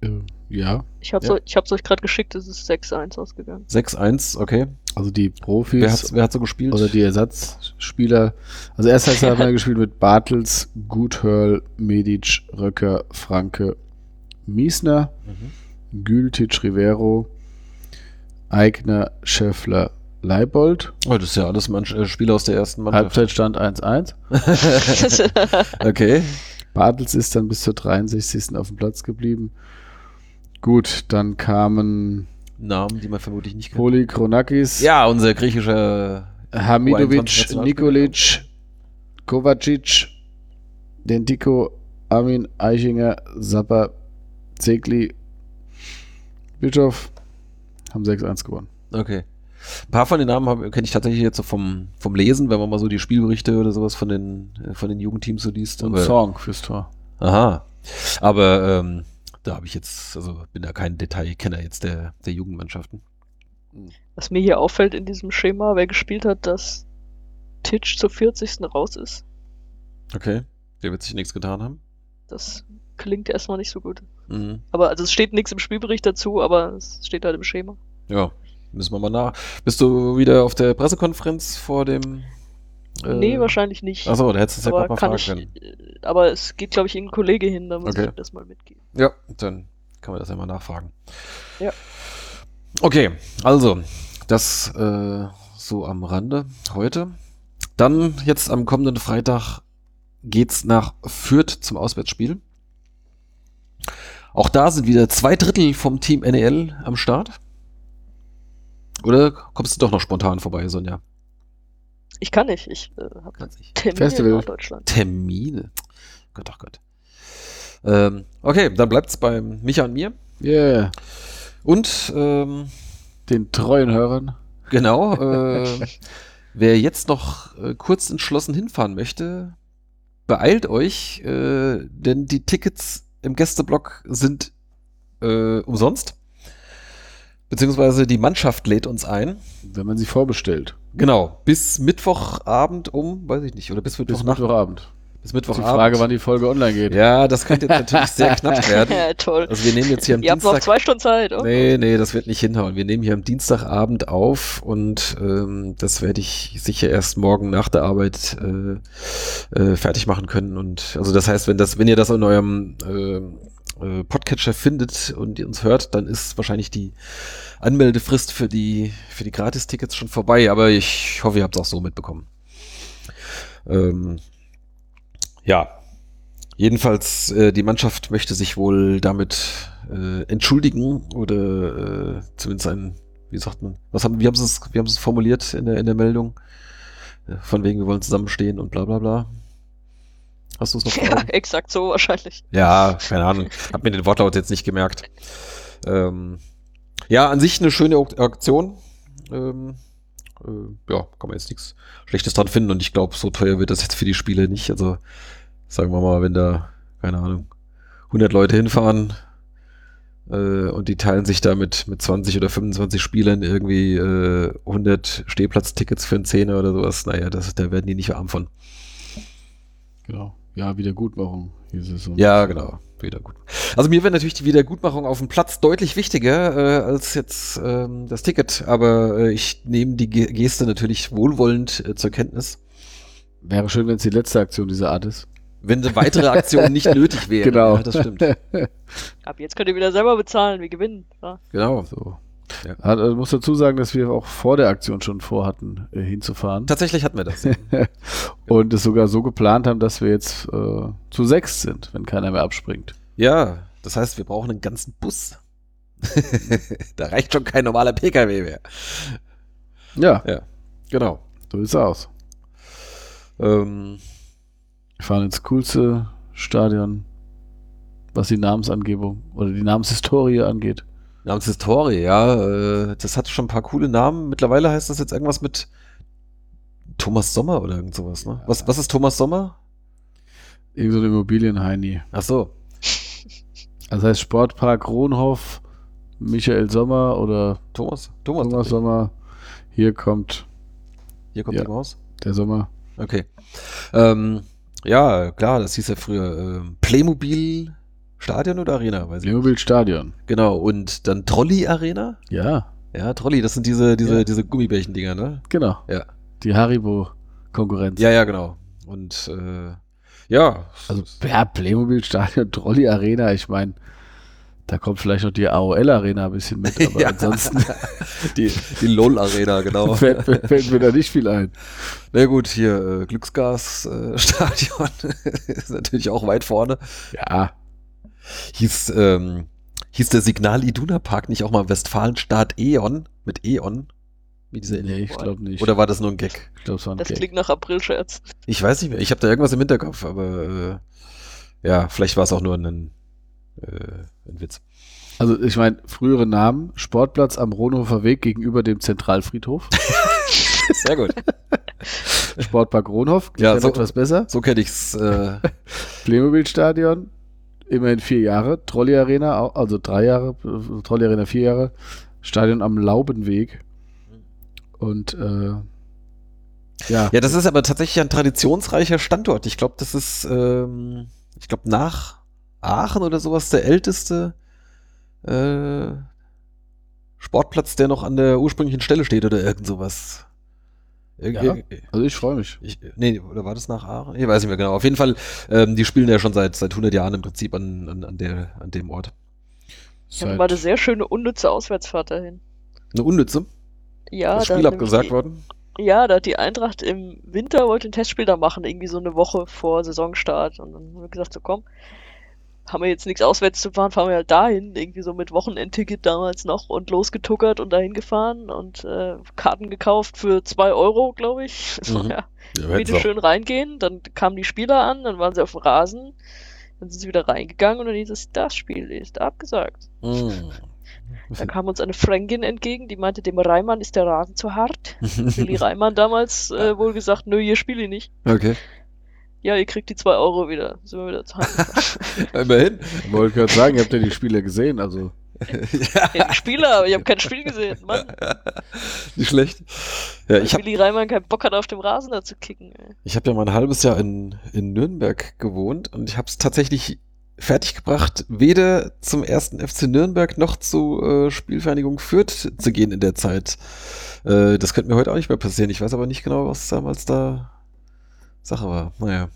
Äh, ja. Ich habe ja. es euch gerade geschickt, es ist 6-1 ausgegangen. 6-1, okay. Also die Profis. Wer, wer hat so gespielt? Oder die Ersatzspieler. Also erst haben wir [LAUGHS] gespielt mit Bartels, Guthörl, Medic, Röcker, Franke, Miesner, mhm. Gültic, Rivero, Eigner, Schäffler, Leibold. Oh, das ist ja alles Mann äh, Spieler aus der ersten Mannschaft. Halbzeitstand 1-1. [LAUGHS] okay. Bartels ist dann bis zur 63. auf dem Platz geblieben. Gut, dann kamen Namen, die man vermutlich nicht kennt. Polykronakis. Ja, unser griechischer Hamidovic, Nikolic, Kovacic, Dentiko, Armin Eichinger, Sapper, Zegli, Bischof haben 6-1 gewonnen. Okay. Ein paar von den Namen kenne ich tatsächlich jetzt so vom, vom Lesen, wenn man mal so die Spielberichte oder sowas von den, von den Jugendteams so liest. Und Song fürs Tor. Aha. Aber ähm, da habe ich jetzt, also bin da kein Detailkenner jetzt der, der Jugendmannschaften. Was mir hier auffällt in diesem Schema, wer gespielt hat, dass Titch zur 40. raus ist. Okay, der wird sich nichts getan haben. Das klingt erstmal nicht so gut. Mhm. Aber also es steht nichts im Spielbericht dazu, aber es steht halt im Schema. Ja, müssen wir mal nach. Bist du wieder auf der Pressekonferenz vor dem äh, nee, wahrscheinlich nicht. Achso, da hättest du es ja gerade mal fragen ich, können. Äh, aber es geht, glaube ich, irgendein Kollege hin, da muss okay. ich das mal mitgeben. Ja, dann kann man das ja mal nachfragen. Ja. Okay, also, das äh, so am Rande heute. Dann jetzt am kommenden Freitag geht's nach Fürth zum Auswärtsspiel. Auch da sind wieder zwei Drittel vom Team NEL am Start. Oder kommst du doch noch spontan vorbei, Sonja? Ich kann nicht. Ich äh, habe Termine Festival. in Deutschland. Termine. Gott, ach Gott. Ähm, okay, dann bleibt's beim Micha und mir. Yeah. Und ähm, den treuen Hörern. Genau. [LAUGHS] Äh, wer jetzt noch äh, kurz entschlossen hinfahren möchte, beeilt euch, äh, denn die Tickets im Gästeblock sind äh, umsonst. Beziehungsweise die Mannschaft lädt uns ein. Wenn man sie vorbestellt. Genau, bis Mittwochabend um, weiß ich nicht, oder bis Mittwoch bis Mittwochabend. Bis Mittwochabend. Die Frage, wann die Folge online geht. Ja, das könnte jetzt natürlich sehr [LAUGHS] knapp werden. ja, toll. Also wir nehmen jetzt hier am Ihr Dienstag. Habt noch zwei Stunden Zeit, oder? Nee, nee, das wird nicht hinhauen. Wir nehmen hier am Dienstagabend auf und ähm, das werde ich sicher erst morgen nach der Arbeit äh, äh, fertig machen können. Und also das heißt, wenn das, wenn ihr das in eurem äh, äh, Podcatcher findet und uns hört, dann ist wahrscheinlich die Anmeldefrist für die, für die Gratis-Tickets schon vorbei, aber ich hoffe, ihr habt es auch so mitbekommen. Ähm, ja, jedenfalls, äh, die Mannschaft möchte sich wohl damit äh, entschuldigen oder äh, zumindest ein, wie sagt man, was haben, wie haben es, wie haben sie es formuliert in der, in der Meldung? Äh, von wegen, wir wollen zusammenstehen und bla bla bla. Hast du es noch [LAUGHS] Ja, exakt so wahrscheinlich. Ja, keine Ahnung. Hab mir den Wortlaut jetzt nicht gemerkt. Ähm, ja, an sich eine schöne Aktion. Ähm, äh, ja, kann man jetzt nichts Schlechtes dran finden und ich glaube, so teuer wird das jetzt für die Spiele nicht. Also sagen wir mal, wenn da, keine Ahnung, 100 Leute hinfahren äh, und die teilen sich da mit, mit 20 oder 25 Spielern irgendwie äh, 100 Stehplatztickets für einen Zehner oder sowas, naja, das, da werden die nicht arm von. Genau ja, Wiedergutmachung hieß es. Ja, genau. Wiedergut. Also mir wäre natürlich die Wiedergutmachung auf dem Platz deutlich wichtiger äh, als jetzt ähm, das Ticket, aber äh, ich nehme die Geste natürlich wohlwollend äh, zur Kenntnis. Wäre schön, wenn es die letzte Aktion dieser Art ist. Wenn eine weitere Aktion nicht [LAUGHS] nötig wäre. Genau. Ja, das stimmt. [LAUGHS] Ab jetzt könnt ihr wieder selber bezahlen, wir gewinnen. Ja. Genau. So. Ja. Also muss dazu sagen, dass wir auch vor der Aktion schon vorhatten, äh, hinzufahren. Tatsächlich hatten wir das. [LAUGHS] und es sogar so geplant haben, dass wir jetzt äh, zu sechs sind, wenn keiner mehr abspringt. Ja, das heißt, wir brauchen einen ganzen Bus. [LAUGHS] da reicht schon kein normaler PKW mehr. Ja. Ja, genau. So ist es aus. Ähm, wir fahren ins coolste Stadion, was die Namensangebung oder die Namenshistorie angeht. Namenshistorie, ja. Äh, das hat schon ein paar coole Namen. Mittlerweile heißt das jetzt irgendwas mit Thomas Sommer oder irgend sowas, ne? Was, was ist Thomas Sommer? Irgend so ein Immobilienheini. Ach so. Also heißt Sportpark Rohnhof, Michael Sommer oder Thomas, Thomas, Thomas Sommer. Hier kommt. Hier kommt ja, die Maus? Der Sommer. Okay. Ähm, ja, klar, das hieß ja früher äh, Playmobil Stadion oder Arena? Weiß Playmobil Stadion. Genau, und dann Trolley Arena? Ja. Ja, Trolley, das sind diese, diese, ja. diese Gummibärchen-Dinger, ne? Genau. Ja. Die Haribo-Konkurrenz. Ja, ja, genau. Und äh, ja. Also ja, Playmobil Stadion, Trolley Arena, ich meine, da kommt vielleicht noch die AOL Arena ein bisschen mit, [LAUGHS] aber ja. ansonsten. [LAUGHS] die, die LOL Arena, genau. [LAUGHS] fällt, fällt, mir da nicht viel ein. Na gut, hier äh, Glücksgas äh, Stadion ist natürlich auch weit vorne. Ja. Hieß, ähm, hieß der Signal Iduna Park nicht auch mal Westfalenstaat E.ON mit E.ON? Wie diese nee, ich glaube nicht. Oder war das nur ein Gag? Ich glaube, es war ein das Gag. klingt nach April-Scherz. Ich weiß nicht mehr. Ich habe da irgendwas im Hinterkopf, aber äh, ja, vielleicht war es auch nur ein, äh, ein Witz. Also ich meine, frühere Namen, Sportplatz am Ronhofer Weg gegenüber dem Zentralfriedhof. [LAUGHS] Sehr gut. Sportpark Ronhof, ja, so, etwas besser. So kenne ich's. Äh. [LAUGHS] Playmobil-Stadion, immerhin vier Jahre. Trolley Arena, also drei Jahre. Trolley Arena vier Jahre. Stadion am Laubenweg. Und äh, ja. Ja, das ist aber tatsächlich ein traditionsreicher Standort. Ich glaube, das ist, ähm, ich glaube, nach Aachen oder sowas der älteste äh, Sportplatz, der noch an der ursprünglichen Stelle steht oder irgend sowas. Ja, also ich freue mich. Ich, nee, oder war das nach Aachen? Ich weiß nicht mehr genau. Auf jeden Fall, ähm, die spielen ja schon seit, seit 100 Jahren im Prinzip an, an, an, der, an dem Ort. Ja, war eine sehr schöne unnütze Auswärtsfahrt dahin. Eine unnütze? Ja. Das Spiel abgesagt worden? Ja, da hat die Eintracht im Winter wollte ein Testspiel da machen, irgendwie so eine Woche vor Saisonstart. Und dann haben wir gesagt, so komm, haben wir jetzt nichts auswärts zu fahren, fahren wir halt dahin, irgendwie so mit Wochenendticket damals noch und losgetuckert und dahin gefahren und äh, Karten gekauft für zwei Euro, glaube ich. [LAUGHS] Mhm. ja, ja bitte schön reingehen, dann kamen die Spieler an, dann waren sie auf dem Rasen, dann sind sie wieder reingegangen und dann hieß es, das Spiel ist abgesagt. Mhm. Da kam uns eine Fränkin entgegen, die meinte, dem Reimann ist der Rasen zu hart. [LAUGHS] Willi Reimann damals äh, wohl gesagt, nö, hier spiele ich nicht. Okay. Ja, ihr kriegt die zwei Euro wieder. Sind wir wieder zu [LAUGHS] Immerhin. Ich wollte gerade sagen, ihr habt ja die Spieler gesehen, also. ja, Spieler, aber ich habe kein Spiel gesehen, Mann. [LAUGHS] Nicht schlecht. Ja, ich Willi Reimann keinen Bock hat, auf dem Rasen da zu kicken. Ey. Ich habe ja mal ein halbes Jahr in, in Nürnberg gewohnt und ich habe es tatsächlich fertiggebracht, weder zum ersten FC Nürnberg noch zu äh, Spielvereinigung Fürth zu gehen in der Zeit. Äh, das könnte mir heute auch nicht mehr passieren. Ich weiß aber nicht genau, was damals da Sache war. Naja.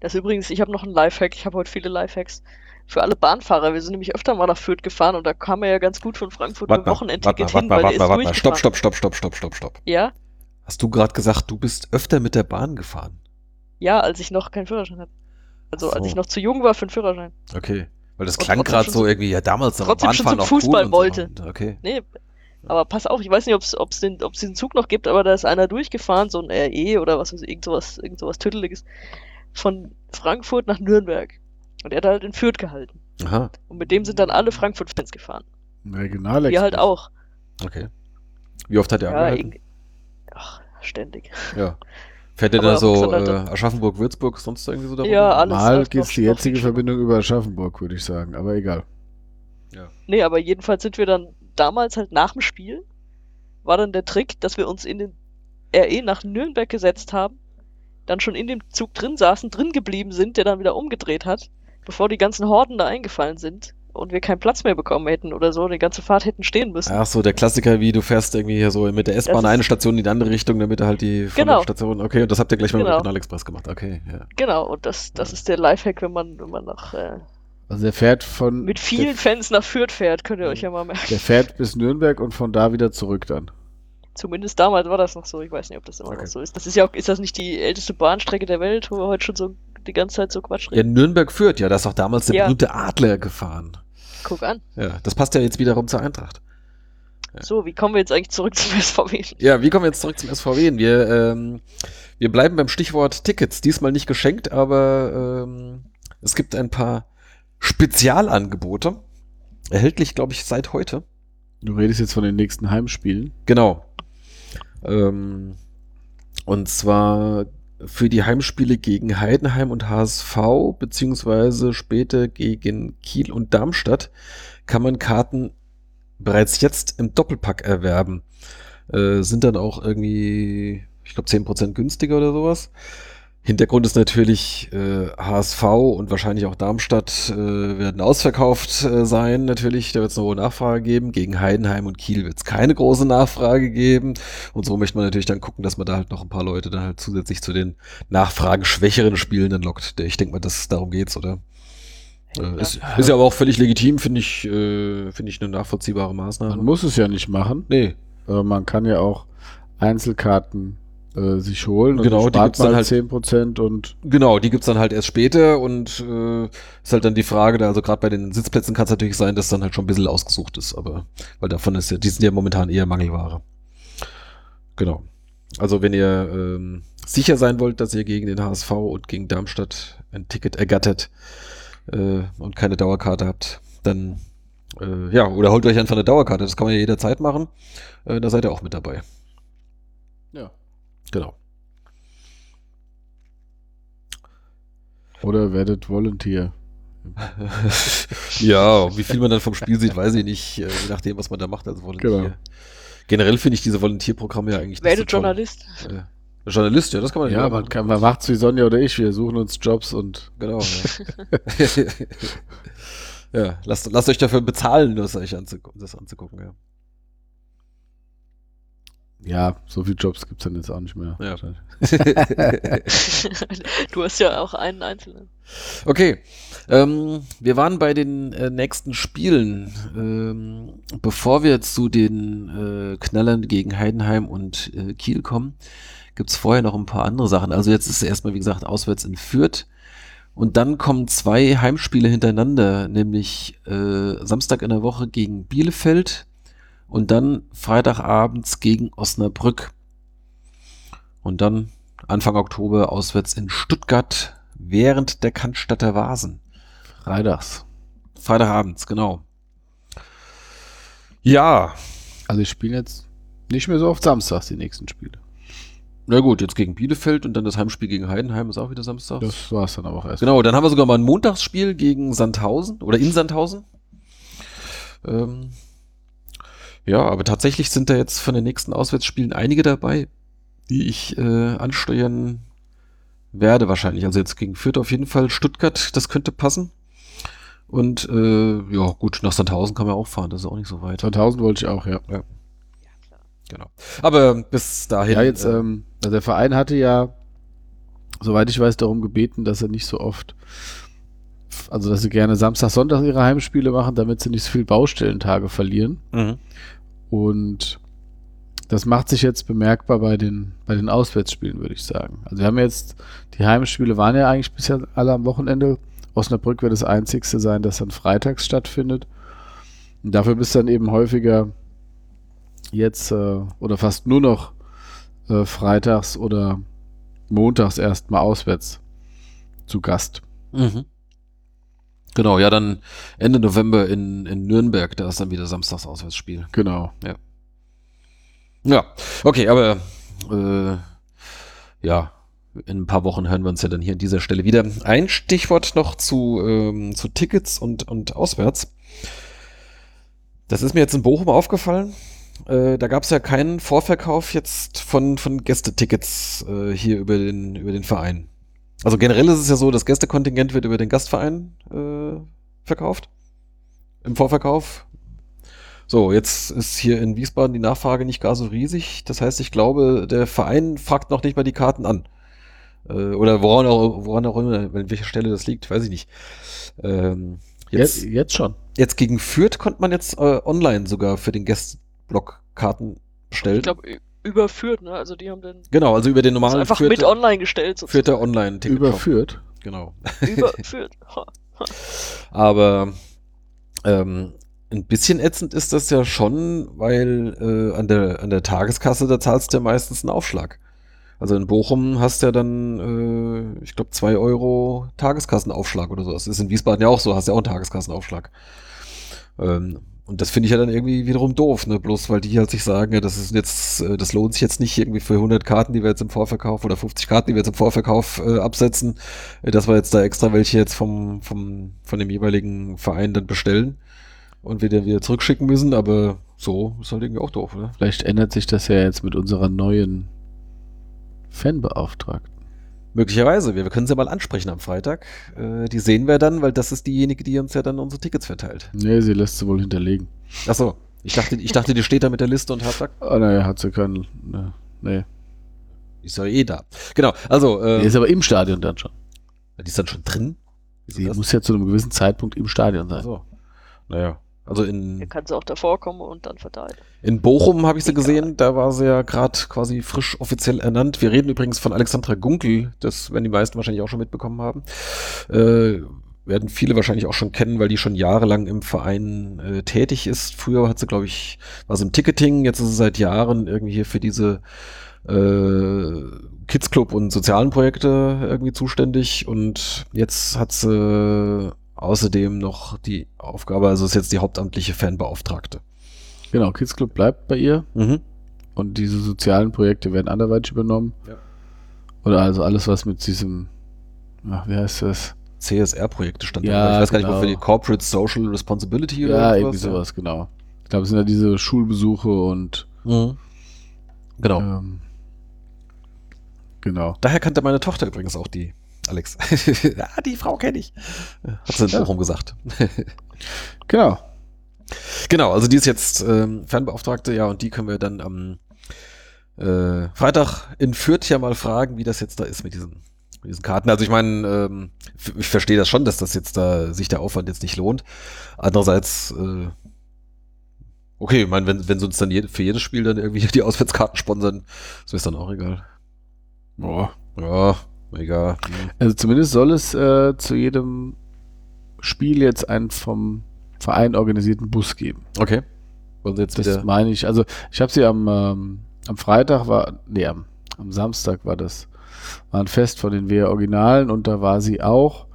Das ist übrigens, ich habe noch einen Lifehack. Ich habe heute viele Lifehacks für alle Bahnfahrer. Wir sind nämlich öfter mal nach Fürth gefahren und da kam er ja ganz gut von Frankfurt mit Wochenendticket hin, weil warte, warte, warte, Stopp, stopp, stopp, stopp, stopp, stopp, stopp. Ja? Hast du gerade gesagt, du bist öfter mit der Bahn gefahren? Ja, als ich noch keinen Führerschein hatte. Also so. als ich noch zu jung war für einen Führerschein. Okay. Weil das klang gerade so irgendwie, ja damals noch Bahnfahren schon zum Fußball cool wollte. So. Okay. Nee, aber pass auf, ich weiß nicht, ob es den, ob's den Zug noch gibt, aber da ist einer durchgefahren, so ein RE oder was weiß ich, irgend sowas, irgend sowas Tüdeliges, von Frankfurt nach Nürnberg. Und er hat halt in Fürth gehalten. Aha. Und mit dem sind dann alle Frankfurt-Fans gefahren. Regional Wir halt auch. Okay. Wie oft hat er ja, angehalten? Ach, ständig. Ja. Fährt er da so äh, Aschaffenburg, Würzburg, sonst irgendwie so da Ja, alles. Mal geht die jetzige Verbindung über Aschaffenburg, würde ich sagen, aber egal. Ja. Nee, aber jedenfalls sind wir dann damals halt nach dem Spiel, war dann der Trick, dass wir uns in den RE nach Nürnberg gesetzt haben, dann schon in dem Zug drin saßen, drin geblieben sind, der dann wieder umgedreht hat, bevor die ganzen Horden da eingefallen sind und wir keinen Platz mehr bekommen hätten oder so, die ganze Fahrt hätten stehen müssen. Ach so, der Klassiker, wie du fährst irgendwie hier so mit der S-Bahn eine Station in die andere Richtung, damit er halt die genau. Station. Okay, und das habt ihr gleich mal genau. mit Regionalexpress gemacht. Okay, ja. Genau, und das, das ja. ist der Lifehack, wenn man, wenn man nach äh, also der fährt von. Mit vielen Fans nach Fürth fährt, könnt ihr euch ja mal merken. Der fährt bis Nürnberg und von da wieder zurück dann. Zumindest damals war das noch so. Ich weiß nicht, ob das immer okay. noch so ist. Das ist ja auch, ist das nicht die älteste Bahnstrecke der Welt, wo wir heute schon so die ganze Zeit so Quatsch reden? Ja, Nürnberg führt, ja, da ist auch damals der ja. berühmte Adler gefahren. Guck an. Ja, das passt ja jetzt wiederum zur Eintracht. Ja. So, wie kommen wir jetzt eigentlich zurück zum SVW? Ja, wie kommen wir jetzt zurück zum SVW? Wir, ähm, wir bleiben beim Stichwort Tickets. Diesmal nicht geschenkt, aber ähm, es gibt ein paar Spezialangebote. Erhältlich, glaube ich, seit heute. Du redest jetzt von den nächsten Heimspielen. Genau. Ähm, und zwar für die Heimspiele gegen Heidenheim und HSV, beziehungsweise später gegen Kiel und Darmstadt, kann man Karten bereits jetzt im Doppelpack erwerben. Äh, sind dann auch irgendwie, ich glaube, 10% günstiger oder sowas. Hintergrund ist natürlich äh, HSV und wahrscheinlich auch Darmstadt äh, werden ausverkauft äh, sein. Natürlich, da wird es eine hohe Nachfrage geben. Gegen Heidenheim und Kiel wird es keine große Nachfrage geben. Und so möchte man natürlich dann gucken, dass man da halt noch ein paar Leute dann halt zusätzlich zu den nachfrageschwächeren Spielen dann lockt. Ich denke mal, dass darum geht's, oder? Äh, ist, ist, ja aber auch völlig legitim, finde ich, äh, finde ich eine nachvollziehbare Maßnahme. Man muss es ja nicht machen. Nee. Aber man kann ja auch Einzelkarten äh, sich holen. Genau, die gibt's dann halt 10% und genau, die gibt's dann halt erst später und äh, ist halt dann die Frage, da also gerade bei den Sitzplätzen kann es natürlich sein, dass dann halt schon ein bisschen ausgesucht ist, aber weil davon ist ja, die sind ja momentan eher Mangelware. Genau. Also wenn ihr ähm, sicher sein wollt, dass ihr gegen den HSV und gegen Darmstadt ein Ticket ergattert äh, und keine Dauerkarte habt, dann äh, ja, oder holt euch einfach eine Dauerkarte, das kann man ja jederzeit machen. Äh, da seid ihr auch mit dabei. Ja. Genau. Oder werdet Volunteer. [LAUGHS] ja, wie viel man dann vom Spiel sieht, weiß ich nicht, äh, je nachdem, was man da macht als Volunteer. Genau. Generell finde ich diese Volontierprogramme ja eigentlich Werdet so Journalist. Äh, Journalist, ja, das kann man Ja, man, kann, man macht's wie Sonja oder ich, wir suchen uns Jobs und. Genau. Ja, [LAUGHS] [LAUGHS] ja lasst, lasst euch dafür bezahlen, das euch anzugucken, das anzugucken, ja. Ja, so viele Jobs gibt es dann jetzt auch nicht mehr. Ja. [LAUGHS] du hast ja auch einen einzelnen. Okay, ähm, wir waren bei den äh, nächsten Spielen. Ähm, bevor wir zu den äh, Knallern gegen Heidenheim und äh, Kiel kommen, gibt es vorher noch ein paar andere Sachen. Also jetzt ist erstmal, wie gesagt, auswärts in Fürth. Und dann kommen zwei Heimspiele hintereinander, nämlich äh, Samstag in der Woche gegen Bielefeld und dann Freitagabends gegen Osnabrück. Und dann Anfang Oktober auswärts in Stuttgart während der Cannstatter Vasen. Freitags. Freitagabends, genau. Ja. Also ich spiele jetzt nicht mehr so oft samstags die nächsten Spiele. Na gut, jetzt gegen Bielefeld und dann das Heimspiel gegen Heidenheim ist auch wieder Samstag. Das war es dann aber auch erst. Genau, dann haben wir sogar mal ein Montagsspiel gegen Sandhausen oder in Sandhausen. Ähm, ja, aber tatsächlich sind da jetzt von den nächsten Auswärtsspielen einige dabei, die ich äh, ansteuern werde wahrscheinlich. Also jetzt gegen Fürth auf jeden Fall. Stuttgart, das könnte passen. Und äh, ja, gut, nach Sandhausen kann man auch fahren, das ist auch nicht so weit. Sandhausen wollte ich auch, ja. ja. Genau. Aber bis dahin. Ja, jetzt, äh, ähm, also der Verein hatte ja, soweit ich weiß, darum gebeten, dass er nicht so oft, also dass sie gerne Samstag, Sonntag ihre Heimspiele machen, damit sie nicht so viel Baustellentage verlieren. Mhm. Und das macht sich jetzt bemerkbar bei den, bei den Auswärtsspielen, würde ich sagen. Also wir haben jetzt, die Heimspiele waren ja eigentlich bisher alle am Wochenende. Osnabrück wird das einzigste sein, das dann freitags stattfindet. Und dafür bist du dann eben häufiger jetzt äh, oder fast nur noch äh, freitags oder montags erstmal auswärts zu Gast. Mhm. Genau, ja, dann Ende November in, in Nürnberg, da ist dann wieder Samstags Auswärtsspiel. Genau. Ja. Ja, okay, aber äh, ja, in ein paar Wochen hören wir uns ja dann hier an dieser Stelle wieder. Ein Stichwort noch zu, ähm, zu Tickets und, und auswärts. Das ist mir jetzt in Bochum aufgefallen. Äh, da gab es ja keinen Vorverkauf jetzt von, von Gästetickets äh, hier über den, über den Verein. Also generell ist es ja so, das Gästekontingent wird über den Gastverein äh, verkauft. Im Vorverkauf. So, jetzt ist hier in Wiesbaden die Nachfrage nicht gar so riesig. Das heißt, ich glaube, der Verein fragt noch nicht mal die Karten an. Äh, oder woran auch, woran auch immer, an welcher Stelle das liegt, weiß ich nicht. Ähm, jetzt, jetzt, jetzt schon. Jetzt gegen Fürth konnte man jetzt äh, online sogar für den Gäste Blockkarten bestellt. Ich glaube, überführt, ne? Also die haben den. Genau, also über den normalen. Einfach Vierte, mit online gestellt. Sozusagen. Vierte online Ticket. Überführt. Genau. Überführt. [LAUGHS] Aber ähm, ein bisschen ätzend ist das ja schon, weil äh, an, der, an der Tageskasse, da zahlst du ja meistens einen Aufschlag. Also in Bochum hast du ja dann, äh, ich glaube, 2 Euro Tageskassenaufschlag oder so. Das ist in Wiesbaden ja auch so, hast ja auch einen Tageskassenaufschlag. Ähm, und das finde ich ja dann irgendwie wiederum doof, ne? Bloß weil die halt sich sagen, ja, das ist jetzt, äh, das lohnt sich jetzt nicht irgendwie für 100 Karten, die wir jetzt im Vorverkauf oder 50 Karten, die wir jetzt im Vorverkauf äh, absetzen, äh, dass wir jetzt da extra welche jetzt vom, vom, von dem jeweiligen Verein dann bestellen und wir dann wieder zurückschicken müssen, aber so ist halt irgendwie auch doof, oder? Vielleicht ändert sich das ja jetzt mit unserer neuen Fanbeauftragten. Möglicherweise. Wir, wir können sie mal ansprechen am Freitag. Äh, die sehen wir dann, weil das ist diejenige, die uns ja dann unsere Tickets verteilt. Nee, sie lässt sie wohl hinterlegen. Achso. Ich dachte, ich dachte, die steht da mit der Liste und hat sagt. Ah, naja, hat sie keinen. Ne, nee. Ist ja eh da. Genau. Also. Ähm, die ist aber im Stadion dann schon. Die ist dann schon drin? Sie muss ja zu einem gewissen Zeitpunkt im Stadion sein. Achso. Naja. Also in. Hier kann sie auch davor kommen und dann verteilt. In Bochum habe ich sie gesehen, da war sie ja gerade quasi frisch offiziell ernannt. Wir reden übrigens von Alexandra Gunkel, das werden die meisten wahrscheinlich auch schon mitbekommen haben. Äh, werden viele wahrscheinlich auch schon kennen, weil die schon jahrelang im Verein äh, tätig ist. Früher hat sie, glaube ich, war sie im Ticketing, jetzt ist sie seit Jahren irgendwie hier für diese äh, Kids Club und sozialen Projekte irgendwie zuständig und jetzt hat sie außerdem noch die Aufgabe, also ist jetzt die hauptamtliche Fanbeauftragte. Genau, Kids Club bleibt bei ihr. Mhm. Und diese sozialen Projekte werden anderweitig übernommen. Ja. Oder also alles, was mit diesem, ach, wie heißt das? CSR-Projekte stand ja, da. Ich weiß genau. gar nicht, wofür die Corporate Social Responsibility ja, oder Ja, irgendwie sowas, ja. genau. Ich glaube, es sind ja diese Schulbesuche und mhm. genau. Ähm, Genau. Daher kannte meine Tochter übrigens auch die Alex. [LAUGHS] ah, die Frau kenne ich. Hat sie in Bochum gesagt. [LAUGHS] genau. Genau, also die ist jetzt ähm, Fernbeauftragte, ja, und die können wir dann am äh, Freitag in Fürth ja mal fragen, wie das jetzt da ist mit diesen, mit diesen Karten. Also ich meine, ähm, ich verstehe das schon, dass das jetzt da sich der Aufwand jetzt nicht lohnt. Andererseits, äh, okay, ich meine, wenn, wenn sie uns dann je, für jedes Spiel dann irgendwie [LAUGHS] die Auswärtskarten sponsern, so ist dann auch egal. Boah. Ja, egal. Also zumindest soll es äh, zu jedem Spiel jetzt einen vom Verein organisierten Bus geben. Okay. Und jetzt das meine ich. Also ich habe sie am, ähm, am Freitag war, nee, am, am Samstag war das, war ein Fest von den WR Originalen und da war sie auch.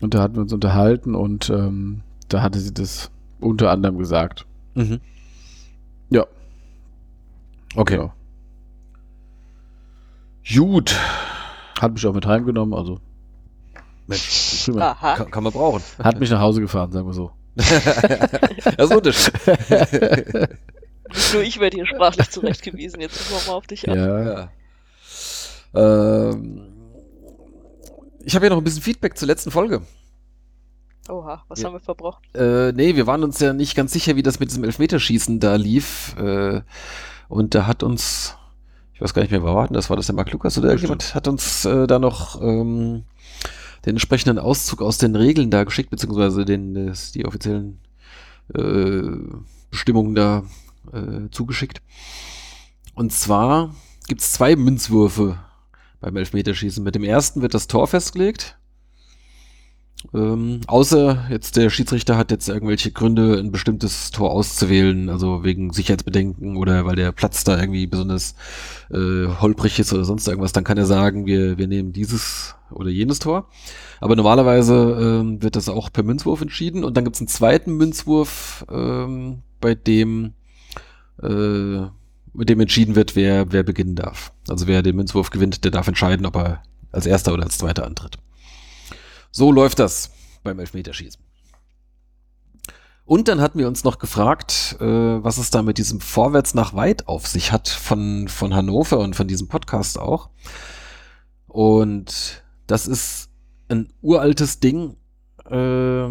Und da hatten wir uns unterhalten und ähm, da hatte sie das unter anderem gesagt. Mhm. Ja. Okay. Genau. Gut. Hat mich auch mit heimgenommen, also. Mensch, kann, kann, man brauchen. Hat mich nach Hause gefahren, sagen wir so. [LAUGHS] das ist Unterschied. Nicht nur ich werde hier sprachlich zurechtgewiesen, jetzt müssen wir mal auf dich ab. Ja. Ähm, ich habe ja noch ein bisschen Feedback zur letzten Folge. Oha, was ja. haben wir verbrochen? Äh, nee, wir waren uns ja nicht ganz sicher, wie das mit diesem Elfmeterschießen da lief. Äh, und da hat uns, ich weiß gar nicht mehr, wer war denn das? War das der Mark Lukas oder irgendjemand? Hat uns äh, da noch ähm, den entsprechenden Auszug aus den Regeln da geschickt, beziehungsweise den, die offiziellen äh, Bestimmungen da äh, zugeschickt. Und zwar gibt es zwei Münzwürfe beim Elfmeterschießen. Mit dem ersten wird das Tor festgelegt. Ähm, außer jetzt der Schiedsrichter hat jetzt irgendwelche Gründe, ein bestimmtes Tor auszuwählen, also wegen Sicherheitsbedenken oder weil der Platz da irgendwie besonders äh, holprig ist oder sonst irgendwas, dann kann er sagen, wir, wir nehmen dieses oder jenes Tor. Aber normalerweise ähm, wird das auch per Münzwurf entschieden und dann gibt es einen zweiten Münzwurf, ähm, bei dem äh, mit dem entschieden wird, wer, wer beginnen darf. Also wer den Münzwurf gewinnt, der darf entscheiden, ob er als erster oder als zweiter antritt. So läuft das beim Elfmeterschießen. Und dann hatten wir uns noch gefragt, äh, was es da mit diesem Vorwärts nach weit auf sich hat von, von Hannover und von diesem Podcast auch. Und das ist ein uraltes Ding äh,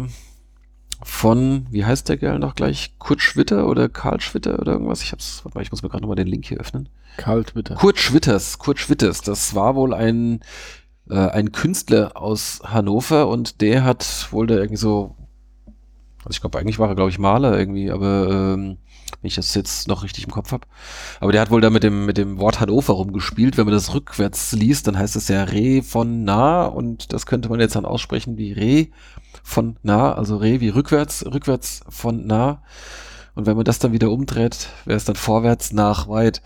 von, wie heißt der Kerl noch gleich? Kurt Schwitter oder Karl Schwitter oder irgendwas? Ich hab's, warte mal, ich muss mir gerade nochmal den Link hier öffnen. Karl Schwitter. Kurt Schwitters, Kurt Schwitters. Das war wohl ein, äh, ein Künstler aus Hannover und der hat wohl da irgendwie so, also ich glaube, eigentlich war er, glaube ich, Maler irgendwie, aber ähm, wenn ich das jetzt noch richtig im Kopf habe. Aber der hat wohl da mit dem, mit dem Wort Hannover rumgespielt. Wenn man das rückwärts liest, dann heißt es ja Re von nah und das könnte man jetzt dann aussprechen wie Re von nah, also Re wie rückwärts, rückwärts von nah. Und wenn man das dann wieder umdreht, wäre es dann vorwärts nach weit.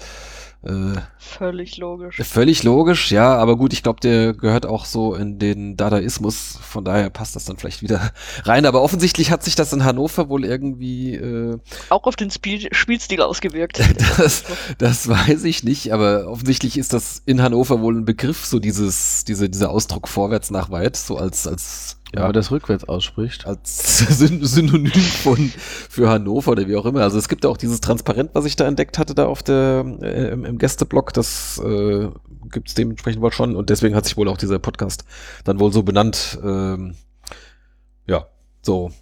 Äh, völlig logisch. Völlig logisch, ja, aber gut, ich glaube, der gehört auch so in den Dadaismus, von daher passt das dann vielleicht wieder [LAUGHS] rein. Aber offensichtlich hat sich das in Hannover wohl irgendwie äh, auch auf den Spiel Spielstil ausgewirkt. [LAUGHS] das, das weiß ich nicht, aber offensichtlich ist das in Hannover wohl ein Begriff, so dieses, diese, dieser Ausdruck vorwärts nach weit, so als, als ja, aber das rückwärts ausspricht. Als [LAUGHS] Synonym von für Hannover oder wie auch immer. Also es gibt ja auch dieses Transparent, was ich da entdeckt hatte, da auf der äh, im, im Gästeblock, das äh, gibt es dementsprechend wohl schon und deswegen hat sich wohl auch dieser Podcast dann wohl so benannt. Ähm, ja, so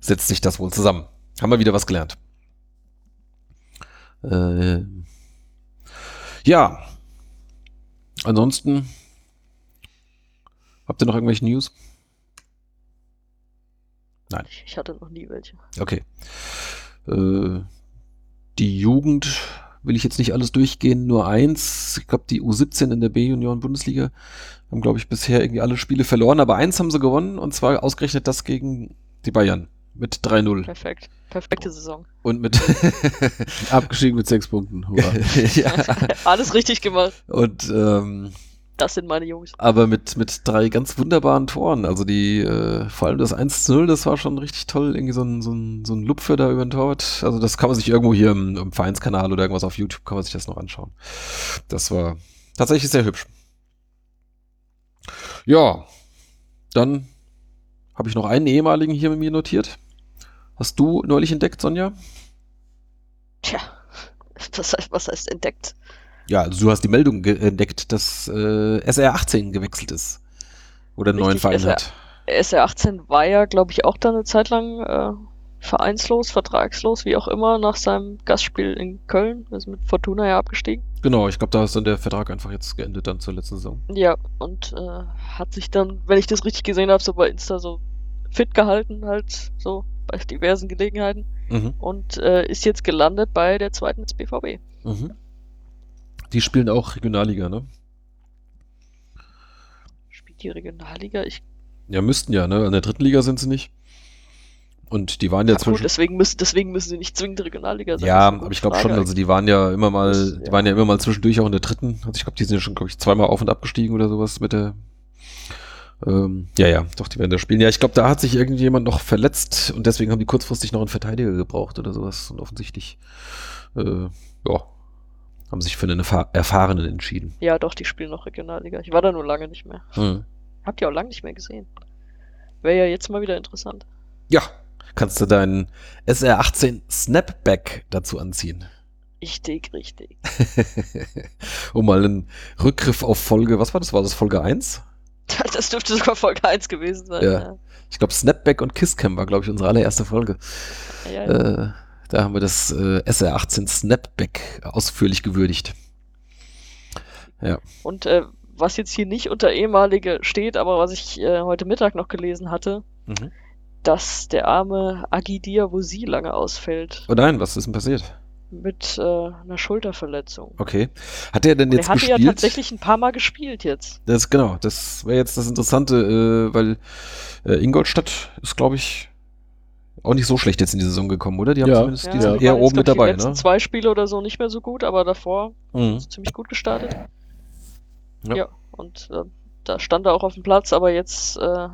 setzt sich das wohl zusammen. Haben wir wieder was gelernt. Äh, ja. Ansonsten habt ihr noch irgendwelche News? Nein. Ich hatte noch nie welche. Okay. Äh, die Jugend will ich jetzt nicht alles durchgehen, nur eins. Ich glaube, die U17 in der B-Junioren-Bundesliga haben, glaube ich, bisher irgendwie alle Spiele verloren, aber eins haben sie gewonnen und zwar ausgerechnet das gegen die Bayern mit 3-0. Perfekt. Perfekte Saison. Und mit [LAUGHS] abgestiegen mit sechs Punkten. [LAUGHS] ja. [LAUGHS] Alles richtig gemacht. Und ähm, das sind meine Jungs. Aber mit, mit drei ganz wunderbaren Toren. Also die, äh, vor allem das 1-0, das war schon richtig toll. Irgendwie so ein, so ein, so ein Lupfer da über den Torwart. Also das kann man sich irgendwo hier im, im Vereinskanal oder irgendwas auf YouTube, kann man sich das noch anschauen. Das war tatsächlich sehr hübsch. Ja, dann habe ich noch einen ehemaligen hier mit mir notiert. Hast du neulich entdeckt, Sonja? Tja, [LAUGHS] was heißt, was heißt entdeckt? Ja, also du hast die Meldung entdeckt, dass äh, SR18 gewechselt ist. Oder einen neuen Verein SR, hat. SR18 war ja, glaube ich, auch da eine Zeit lang äh, vereinslos, vertragslos, wie auch immer, nach seinem Gastspiel in Köln. ist mit Fortuna ja abgestiegen. Genau, ich glaube, da ist dann der Vertrag einfach jetzt geendet dann zur letzten Saison. Ja, und äh, hat sich dann, wenn ich das richtig gesehen habe, so bei Insta so fit gehalten, halt so bei diversen Gelegenheiten. Mhm. Und äh, ist jetzt gelandet bei der zweiten des BVB. Mhm. Die spielen auch Regionalliga, ne? Spielt die Regionalliga? Ich ja, müssten ja, ne? In der dritten Liga sind sie nicht. Und die waren ja, ja zwischen. Deswegen müssen, deswegen müssen sie nicht zwingend Regionalliga sein. Ja, aber ich glaube schon, also die waren ja immer mal, die ja. waren ja immer mal zwischendurch auch in der dritten. Also ich glaube, die sind ja schon, glaube ich, zweimal auf und abgestiegen oder sowas mit der. Ähm, ja, ja, doch, die werden da spielen. Ja, ich glaube, da hat sich irgendjemand noch verletzt und deswegen haben die kurzfristig noch einen Verteidiger gebraucht oder sowas. Und offensichtlich, äh, ja, haben sich für einen Erfahrenen entschieden. Ja, doch, die spielen noch Regionalliga. Ich war da nur lange nicht mehr. Hm. Habt ihr auch lange nicht mehr gesehen. Wäre ja jetzt mal wieder interessant. Ja, kannst du deinen SR18 Snapback dazu anziehen. Richtig, richtig. [LAUGHS] um mal einen Rückgriff auf Folge, was war das? War das Folge 1? [LAUGHS] Das dürfte sogar Folge 1 gewesen sein. Ja. ja. Ich glaube, Snapback und Kisscam war, glaube ich, unsere allererste Folge. Ja, ja. Äh, da haben wir das äh, SR18 Snapback ausführlich gewürdigt. Ja. Und äh, was jetzt hier nicht unter ehemalige steht, aber was ich äh, heute Mittag noch gelesen hatte, mhm dass der arme Agidir Wusi lange ausfällt. Oh nein, was ist denn passiert? Mit äh, einer Schulterverletzung. Okay. Hat er denn jetzt er gespielt? Er hatte ja tatsächlich ein paar Mal gespielt jetzt. Das genau, das wäre jetzt das Interessante, äh, weil äh, Ingolstadt ist, glaube ich, auch nicht so schlecht jetzt in die Saison gekommen, oder? Die haben ja. zumindest ja, die sind eher oben mit dabei, die letzten ne? zwei Spiele oder so nicht mehr so gut, aber davor mhm. ziemlich gut gestartet. Ja. ja und äh, da stand er auch auf dem Platz, aber jetzt äh,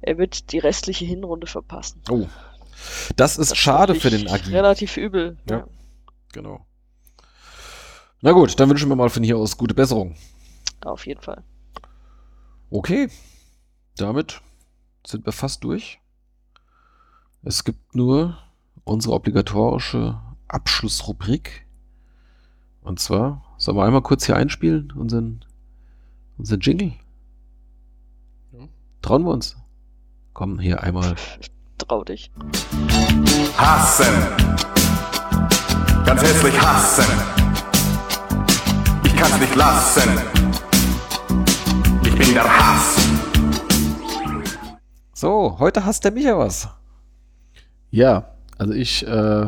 er wird die restliche Hinrunde verpassen. Oh. Das ist das schade für den Agi. Relativ übel. Ja. ja. Genau. Na gut, dann wünschen wir mal von hier aus gute Besserung. Auf jeden Fall. Okay. Damit sind wir fast durch. Es gibt nur unsere obligatorische Abschlussrubrik. Und zwar, sollen wir einmal kurz hier einspielen, unseren, unseren Jingle? Ja. Trauen wir uns? Komm, hier einmal. Trau dich. Hassen. Ganz hässlich hassen. Ich kann's nicht lassen. Ich bin der Hass. So, heute hasst der Micha was. Ja, also ich äh,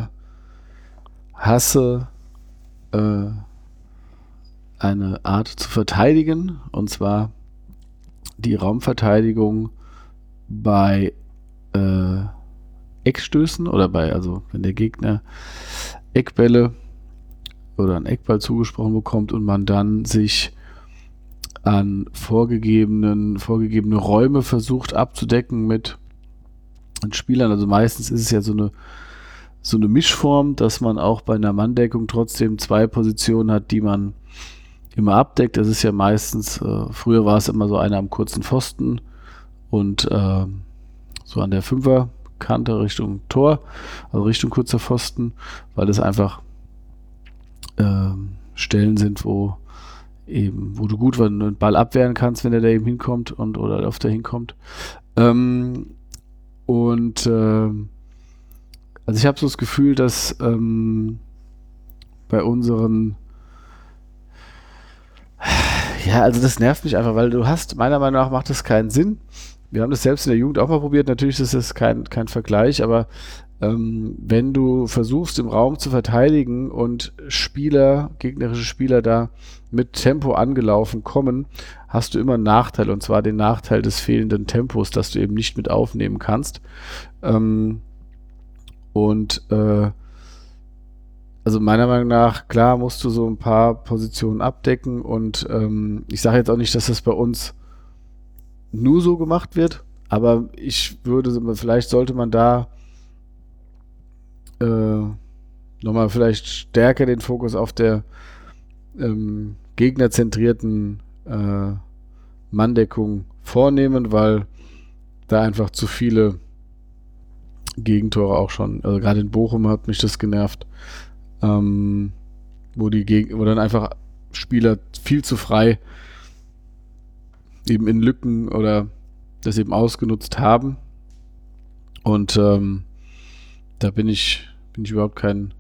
hasse äh, eine Art zu verteidigen, und zwar die Raumverteidigung bei äh, Eckstößen oder bei, also wenn der Gegner Eckbälle oder einen Eckball zugesprochen bekommt und man dann sich an vorgegebenen, vorgegebene Räume versucht abzudecken mit Spielern. Also meistens ist es ja so eine, so eine Mischform, dass man auch bei einer Manndeckung trotzdem zwei Positionen hat, die man immer abdeckt. Das ist ja meistens, äh, früher war es immer so einer am kurzen Pfosten und äh, so an der Fünferkante Richtung Tor, also Richtung kurzer Pfosten, weil das einfach äh, Stellen sind, wo eben, wo du gut einen Ball abwehren kannst, wenn er da eben hinkommt und oder auf der hinkommt. Ähm, und äh, also ich habe so das Gefühl, dass ähm, bei unseren ja, also das nervt mich einfach, weil du hast, meiner Meinung nach macht das keinen Sinn, wir haben das selbst in der Jugend auch mal probiert. Natürlich ist das kein, kein Vergleich, aber ähm, wenn du versuchst, im Raum zu verteidigen und Spieler, gegnerische Spieler da mit Tempo angelaufen kommen, hast du immer einen Nachteil und zwar den Nachteil des fehlenden Tempos, das du eben nicht mit aufnehmen kannst. Ähm, und äh, also meiner Meinung nach, klar, musst du so ein paar Positionen abdecken und ähm, ich sage jetzt auch nicht, dass das bei uns nur so gemacht wird. Aber ich würde, vielleicht sollte man da äh, nochmal vielleicht stärker den Fokus auf der ähm, gegnerzentrierten äh, Manndeckung vornehmen, weil da einfach zu viele Gegentore auch schon, also gerade in Bochum hat mich das genervt, ähm, wo die Geg wo dann einfach Spieler viel zu frei eben in Lücken oder das eben ausgenutzt haben. Und ähm, da bin ich, bin ich überhaupt kein,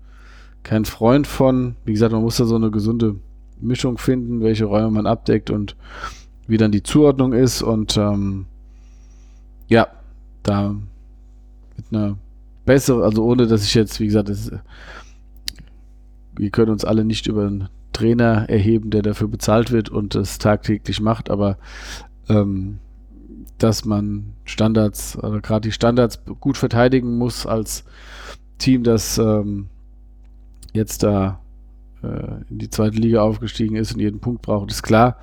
kein Freund von. Wie gesagt, man muss da so eine gesunde Mischung finden, welche Räume man abdeckt und wie dann die Zuordnung ist. Und ähm, ja, da mit einer besseren, also ohne dass ich jetzt, wie gesagt, das, wir können uns alle nicht über einen Trainer erheben, der dafür bezahlt wird und das tagtäglich macht, aber ähm, dass man Standards, also gerade die Standards gut verteidigen muss als Team, das ähm, jetzt da äh, in die zweite Liga aufgestiegen ist und jeden Punkt braucht, ist klar.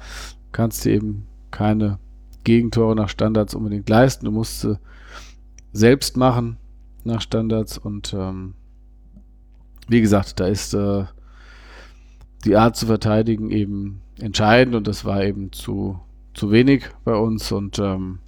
Kannst du eben keine Gegentore nach Standards unbedingt leisten. Du musst sie selbst machen nach Standards und ähm, wie gesagt, da ist äh, die Art zu verteidigen eben entscheidend und das war eben zu, zu wenig bei uns und ähm,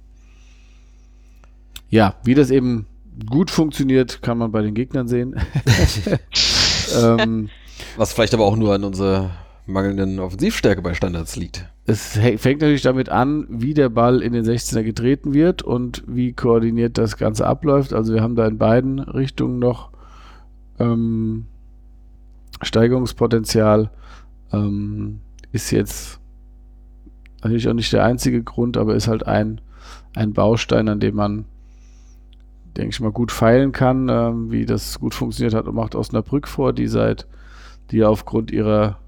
ja, wie das eben gut funktioniert, kann man bei den Gegnern sehen. [LAUGHS] ähm, Was vielleicht aber auch nur an unserer mangelnden Offensivstärke bei Standards liegt. Es fängt natürlich damit an, wie der Ball in den 16er getreten wird und wie koordiniert das Ganze abläuft. Also wir haben da in beiden Richtungen noch ähm, Steigerungspotenzial. Ähm, ist jetzt natürlich auch nicht der einzige Grund, aber ist halt ein, ein Baustein, an dem man denke ich mal, gut feilen kann, ähm, wie das gut funktioniert hat und macht Osnabrück vor, die seit, die aufgrund ihrer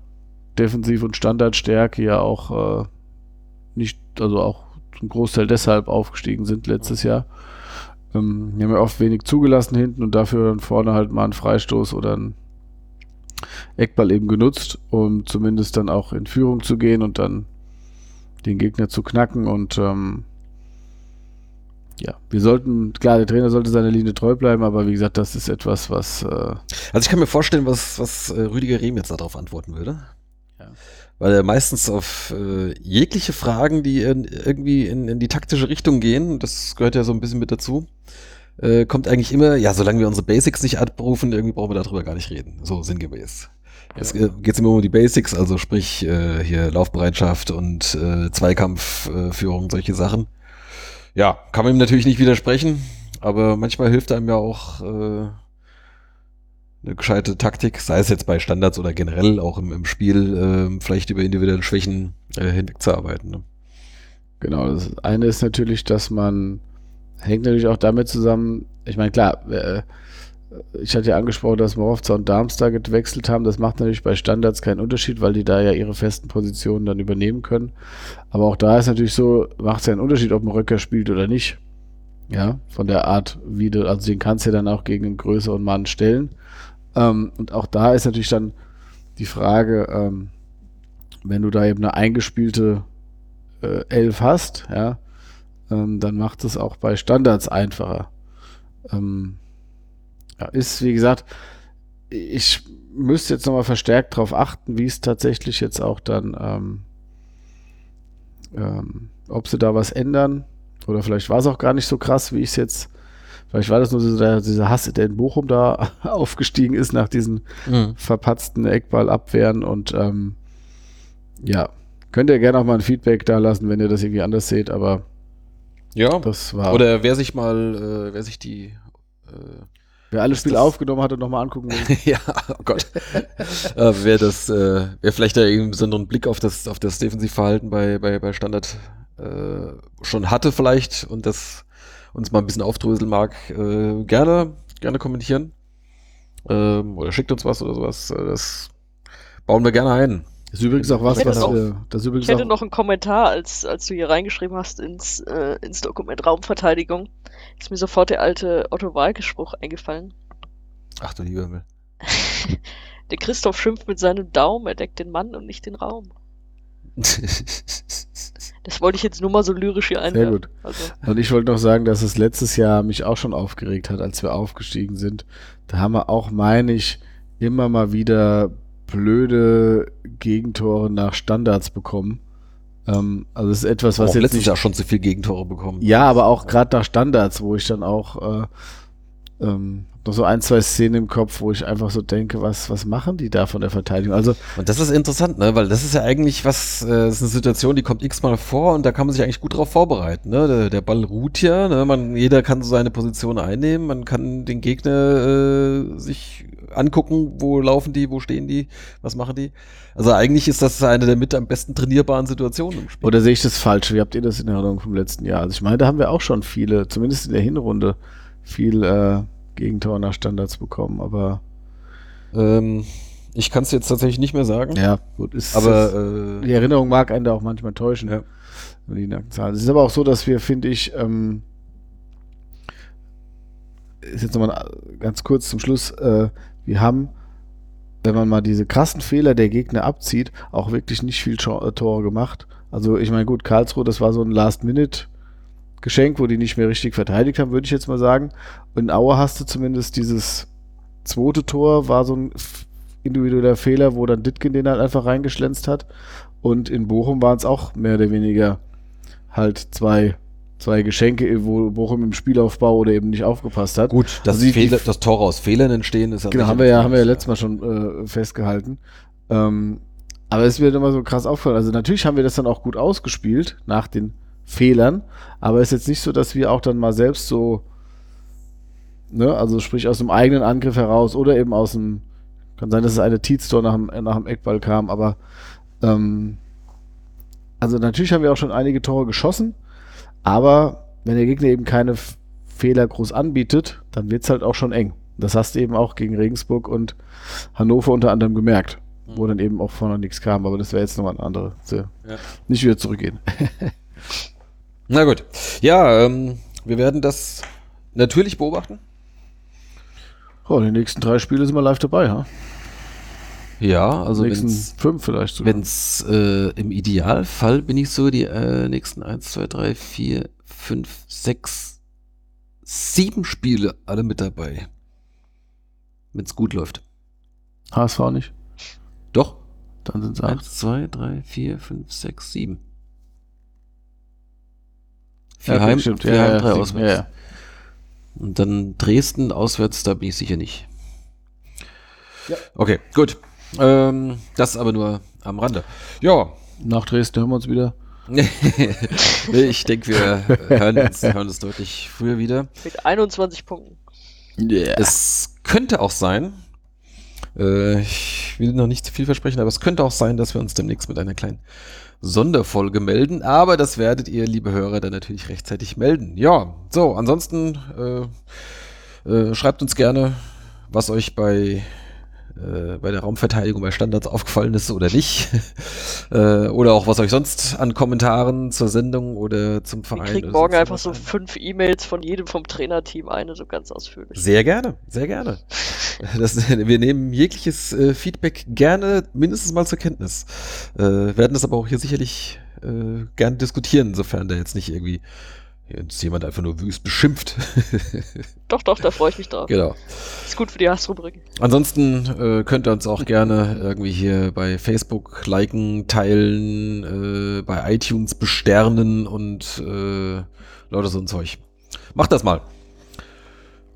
Defensiv- und Standardstärke ja auch äh, nicht, also auch zum Großteil deshalb aufgestiegen sind letztes Jahr. Ähm, die haben ja oft wenig zugelassen hinten und dafür dann vorne halt mal einen Freistoß oder einen Eckball eben genutzt, um zumindest dann auch in Führung zu gehen und dann den Gegner zu knacken und ähm, ja, wir sollten, klar, der Trainer sollte seiner Linie treu bleiben, aber wie gesagt, das ist etwas, was. Äh also ich kann mir vorstellen, was, was äh, Rüdiger Rehm jetzt darauf antworten würde. Ja. Weil er meistens auf äh, jegliche Fragen, die in, irgendwie in, in die taktische Richtung gehen, das gehört ja so ein bisschen mit dazu, äh, kommt eigentlich immer, ja, solange wir unsere Basics nicht abrufen, irgendwie brauchen wir darüber gar nicht reden. So sinngemäß. Es geht immer um die Basics, also sprich äh, hier Laufbereitschaft und äh, Zweikampfführung, solche Sachen ja, kann man ihm natürlich nicht widersprechen, aber manchmal hilft einem ja auch äh, eine gescheite Taktik, sei es jetzt bei Standards oder generell auch im, im Spiel, äh, vielleicht über individuelle Schwächen äh, hinwegzuarbeiten. Ne? Genau, das eine ist natürlich, dass man, hängt natürlich auch damit zusammen, ich meine, klar, äh, ich hatte ja angesprochen, dass Morovza und Darmstadt gewechselt haben. Das macht natürlich bei Standards keinen Unterschied, weil die da ja ihre festen Positionen dann übernehmen können. Aber auch da ist natürlich so, macht es ja einen Unterschied, ob ein Röcker spielt oder nicht. Ja, von der Art, wie du, also den kannst du ja dann auch gegen einen größeren Mann stellen. Ähm, und auch da ist natürlich dann die Frage, ähm, wenn du da eben eine eingespielte äh, Elf hast, ja, ähm, dann macht es auch bei Standards einfacher. Ähm, ja, ist, wie gesagt, ich müsste jetzt nochmal verstärkt darauf achten, wie es tatsächlich jetzt auch dann, ähm, ähm, ob sie da was ändern. Oder vielleicht war es auch gar nicht so krass, wie ich es jetzt. Vielleicht war das nur so der, dieser Hass, der in Bochum da [LAUGHS] aufgestiegen ist nach diesen mhm. verpatzten Eckballabwehren. Und ähm, ja, könnt ihr gerne auch mal ein Feedback da lassen, wenn ihr das irgendwie anders seht, aber ja, das war. Oder wer sich mal, äh, wer sich die äh, Wer alle Spiele aufgenommen hat und nochmal angucken will. [LAUGHS] ja, oh Gott. äh, wer das, äh, wer vielleicht da irgendwie so einen Blick auf das, auf das Defensivverhalten bei, bei, bei Standard äh, schon hatte vielleicht und das uns mal ein bisschen aufdröseln mag, äh, gerne, gerne kommentieren. Ähm, oder schickt uns was oder sowas. Äh, das bauen wir gerne ein. Das ist übrigens auch was, was noch, wir, das übrigens Ich hätte noch einen Kommentar, als, als du hier reingeschrieben hast ins, äh, ins Dokument Raumverteidigung. Ist mir sofort der alte Otto Walke-Spruch eingefallen. Ach du lieber Himmel. [LAUGHS] der Christoph schimpft mit seinem Daumen, er deckt den Mann und nicht den Raum. [LAUGHS] das wollte ich jetzt nur mal so lyrisch hier einwerfen. Sehr gut. Also. Und ich wollte noch sagen, dass es letztes Jahr mich auch schon aufgeregt hat, als wir aufgestiegen sind. Da haben wir auch, meine ich, immer mal wieder blöde Gegentore nach Standards bekommen. Ähm, also es ist etwas, was auch jetzt letztes Jahr schon zu viel Gegentore bekommen. Ja, aber auch gerade nach Standards, wo ich dann auch äh, ähm, noch so ein, zwei Szenen im Kopf, wo ich einfach so denke, was, was machen die da von der Verteidigung? Also und das ist interessant, ne? weil das ist ja eigentlich was, äh, das ist eine Situation, die kommt x-mal vor und da kann man sich eigentlich gut drauf vorbereiten. Ne? Der, der Ball ruht ja, ne? man, jeder kann so seine Position einnehmen, man kann den Gegner äh, sich angucken, wo laufen die, wo stehen die, was machen die. Also eigentlich ist das eine der mit am besten trainierbaren Situationen im Spiel. Oder sehe ich das falsch? Wie habt ihr das in Erinnerung vom letzten Jahr? Also ich meine, da haben wir auch schon viele, zumindest in der Hinrunde, viel äh, Gegentor nach Standards bekommen, aber ähm, ich kann es jetzt tatsächlich nicht mehr sagen. Ja, gut. Ist, aber äh, die Erinnerung mag einen da auch manchmal täuschen. Ja. Die Nackenzahlen. Es ist aber auch so, dass wir, finde ich, ähm, ist jetzt nochmal ganz kurz zum Schluss, äh, wir haben, wenn man mal diese krassen Fehler der Gegner abzieht, auch wirklich nicht viel Tore gemacht. Also ich meine, gut, Karlsruhe, das war so ein Last-Minute- Geschenk, wo die nicht mehr richtig verteidigt haben, würde ich jetzt mal sagen. Und in Aue hast du zumindest dieses zweite Tor, war so ein individueller Fehler, wo dann Ditkin den halt einfach reingeschlänzt hat. Und in Bochum waren es auch mehr oder weniger halt zwei, zwei Geschenke, wo Bochum im Spielaufbau oder eben nicht aufgepasst hat. Gut, dass also Fehler, das Tor aus Fehlern entstehen ist Genau, haben wir ja, haben wir ja letztes Mal schon äh, festgehalten. Ähm, aber es wird immer so krass aufgefallen. Also natürlich haben wir das dann auch gut ausgespielt nach den Fehlern, aber es ist jetzt nicht so, dass wir auch dann mal selbst so, ne, also sprich aus dem eigenen Angriff heraus oder eben aus dem, kann sein, dass es eine Tietz-Tor nach dem, nach dem Eckball kam, aber ähm, also natürlich haben wir auch schon einige Tore geschossen, aber wenn der Gegner eben keine Fehler groß anbietet, dann wird es halt auch schon eng. Das hast du eben auch gegen Regensburg und Hannover unter anderem gemerkt, wo mhm. dann eben auch vorne nichts kam, aber das wäre jetzt nochmal eine andere. Ja. Nicht wieder zurückgehen. [LAUGHS] Na gut. Ja, ähm, wir werden das natürlich beobachten. Oh, die nächsten drei Spiele sind wir live dabei, ha? Ja, also nächsten fünf vielleicht sogar. Wenn es äh, im Idealfall bin ich so die äh, nächsten eins, zwei, drei, vier, fünf, sechs, sieben Spiele alle mit dabei. Wenn es gut läuft. HSV nicht? Doch. Dann sind es acht. Eins, zwei, drei, vier, fünf, sechs, sieben. Vier ja, Heim, stimmt. vier ja, Heim, drei ja, auswärts. Ja, Und dann Dresden auswärts, da bin ich sicher nicht. Ja. Okay, gut. Ähm, das aber nur am Rande. Ja. Nach Dresden hören wir uns wieder. [LAUGHS] ich denke, wir hören uns, hören uns deutlich früher wieder. Mit 21 Punkten. Yeah. Es könnte auch sein, äh, ich will noch nicht zu viel versprechen, aber es könnte auch sein, dass wir uns demnächst mit einer kleinen Sonderfolge melden, aber das werdet ihr, liebe Hörer, dann natürlich rechtzeitig melden. Ja, so, ansonsten äh, äh, schreibt uns gerne, was euch bei äh, bei der Raumverteidigung bei Standards aufgefallen ist oder nicht. [LAUGHS] äh, oder auch was euch sonst an Kommentaren zur Sendung oder zum Verein. Ich krieg morgen einfach so fünf E-Mails von jedem vom Trainerteam, eine so ganz ausführlich. Sehr gerne, sehr gerne. [LAUGHS] das, wir nehmen jegliches äh, Feedback gerne mindestens mal zur Kenntnis. Äh, werden das aber auch hier sicherlich äh, gern diskutieren, sofern da jetzt nicht irgendwie Jetzt jemand einfach nur wüst beschimpft. [LAUGHS] doch, doch, da freue ich mich drauf. Genau. Ist gut für die Hassrubrik. Ansonsten äh, könnt ihr uns auch gerne irgendwie hier bei Facebook liken, teilen, äh, bei iTunes besternen und äh, Leute, so ein Zeug. Macht das mal.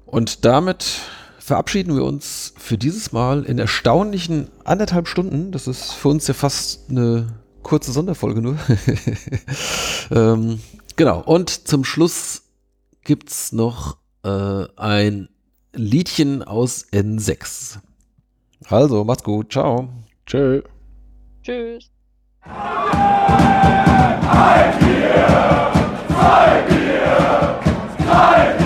Und damit verabschieden wir uns für dieses Mal in erstaunlichen anderthalb Stunden. Das ist für uns ja fast eine kurze Sonderfolge nur. [LAUGHS] ähm, Genau. Und zum Schluss gibt's noch äh, ein Liedchen aus N6. Also, macht's gut. Ciao. Tschö. Tschüss. Halt hier! Halt hier! Halt hier!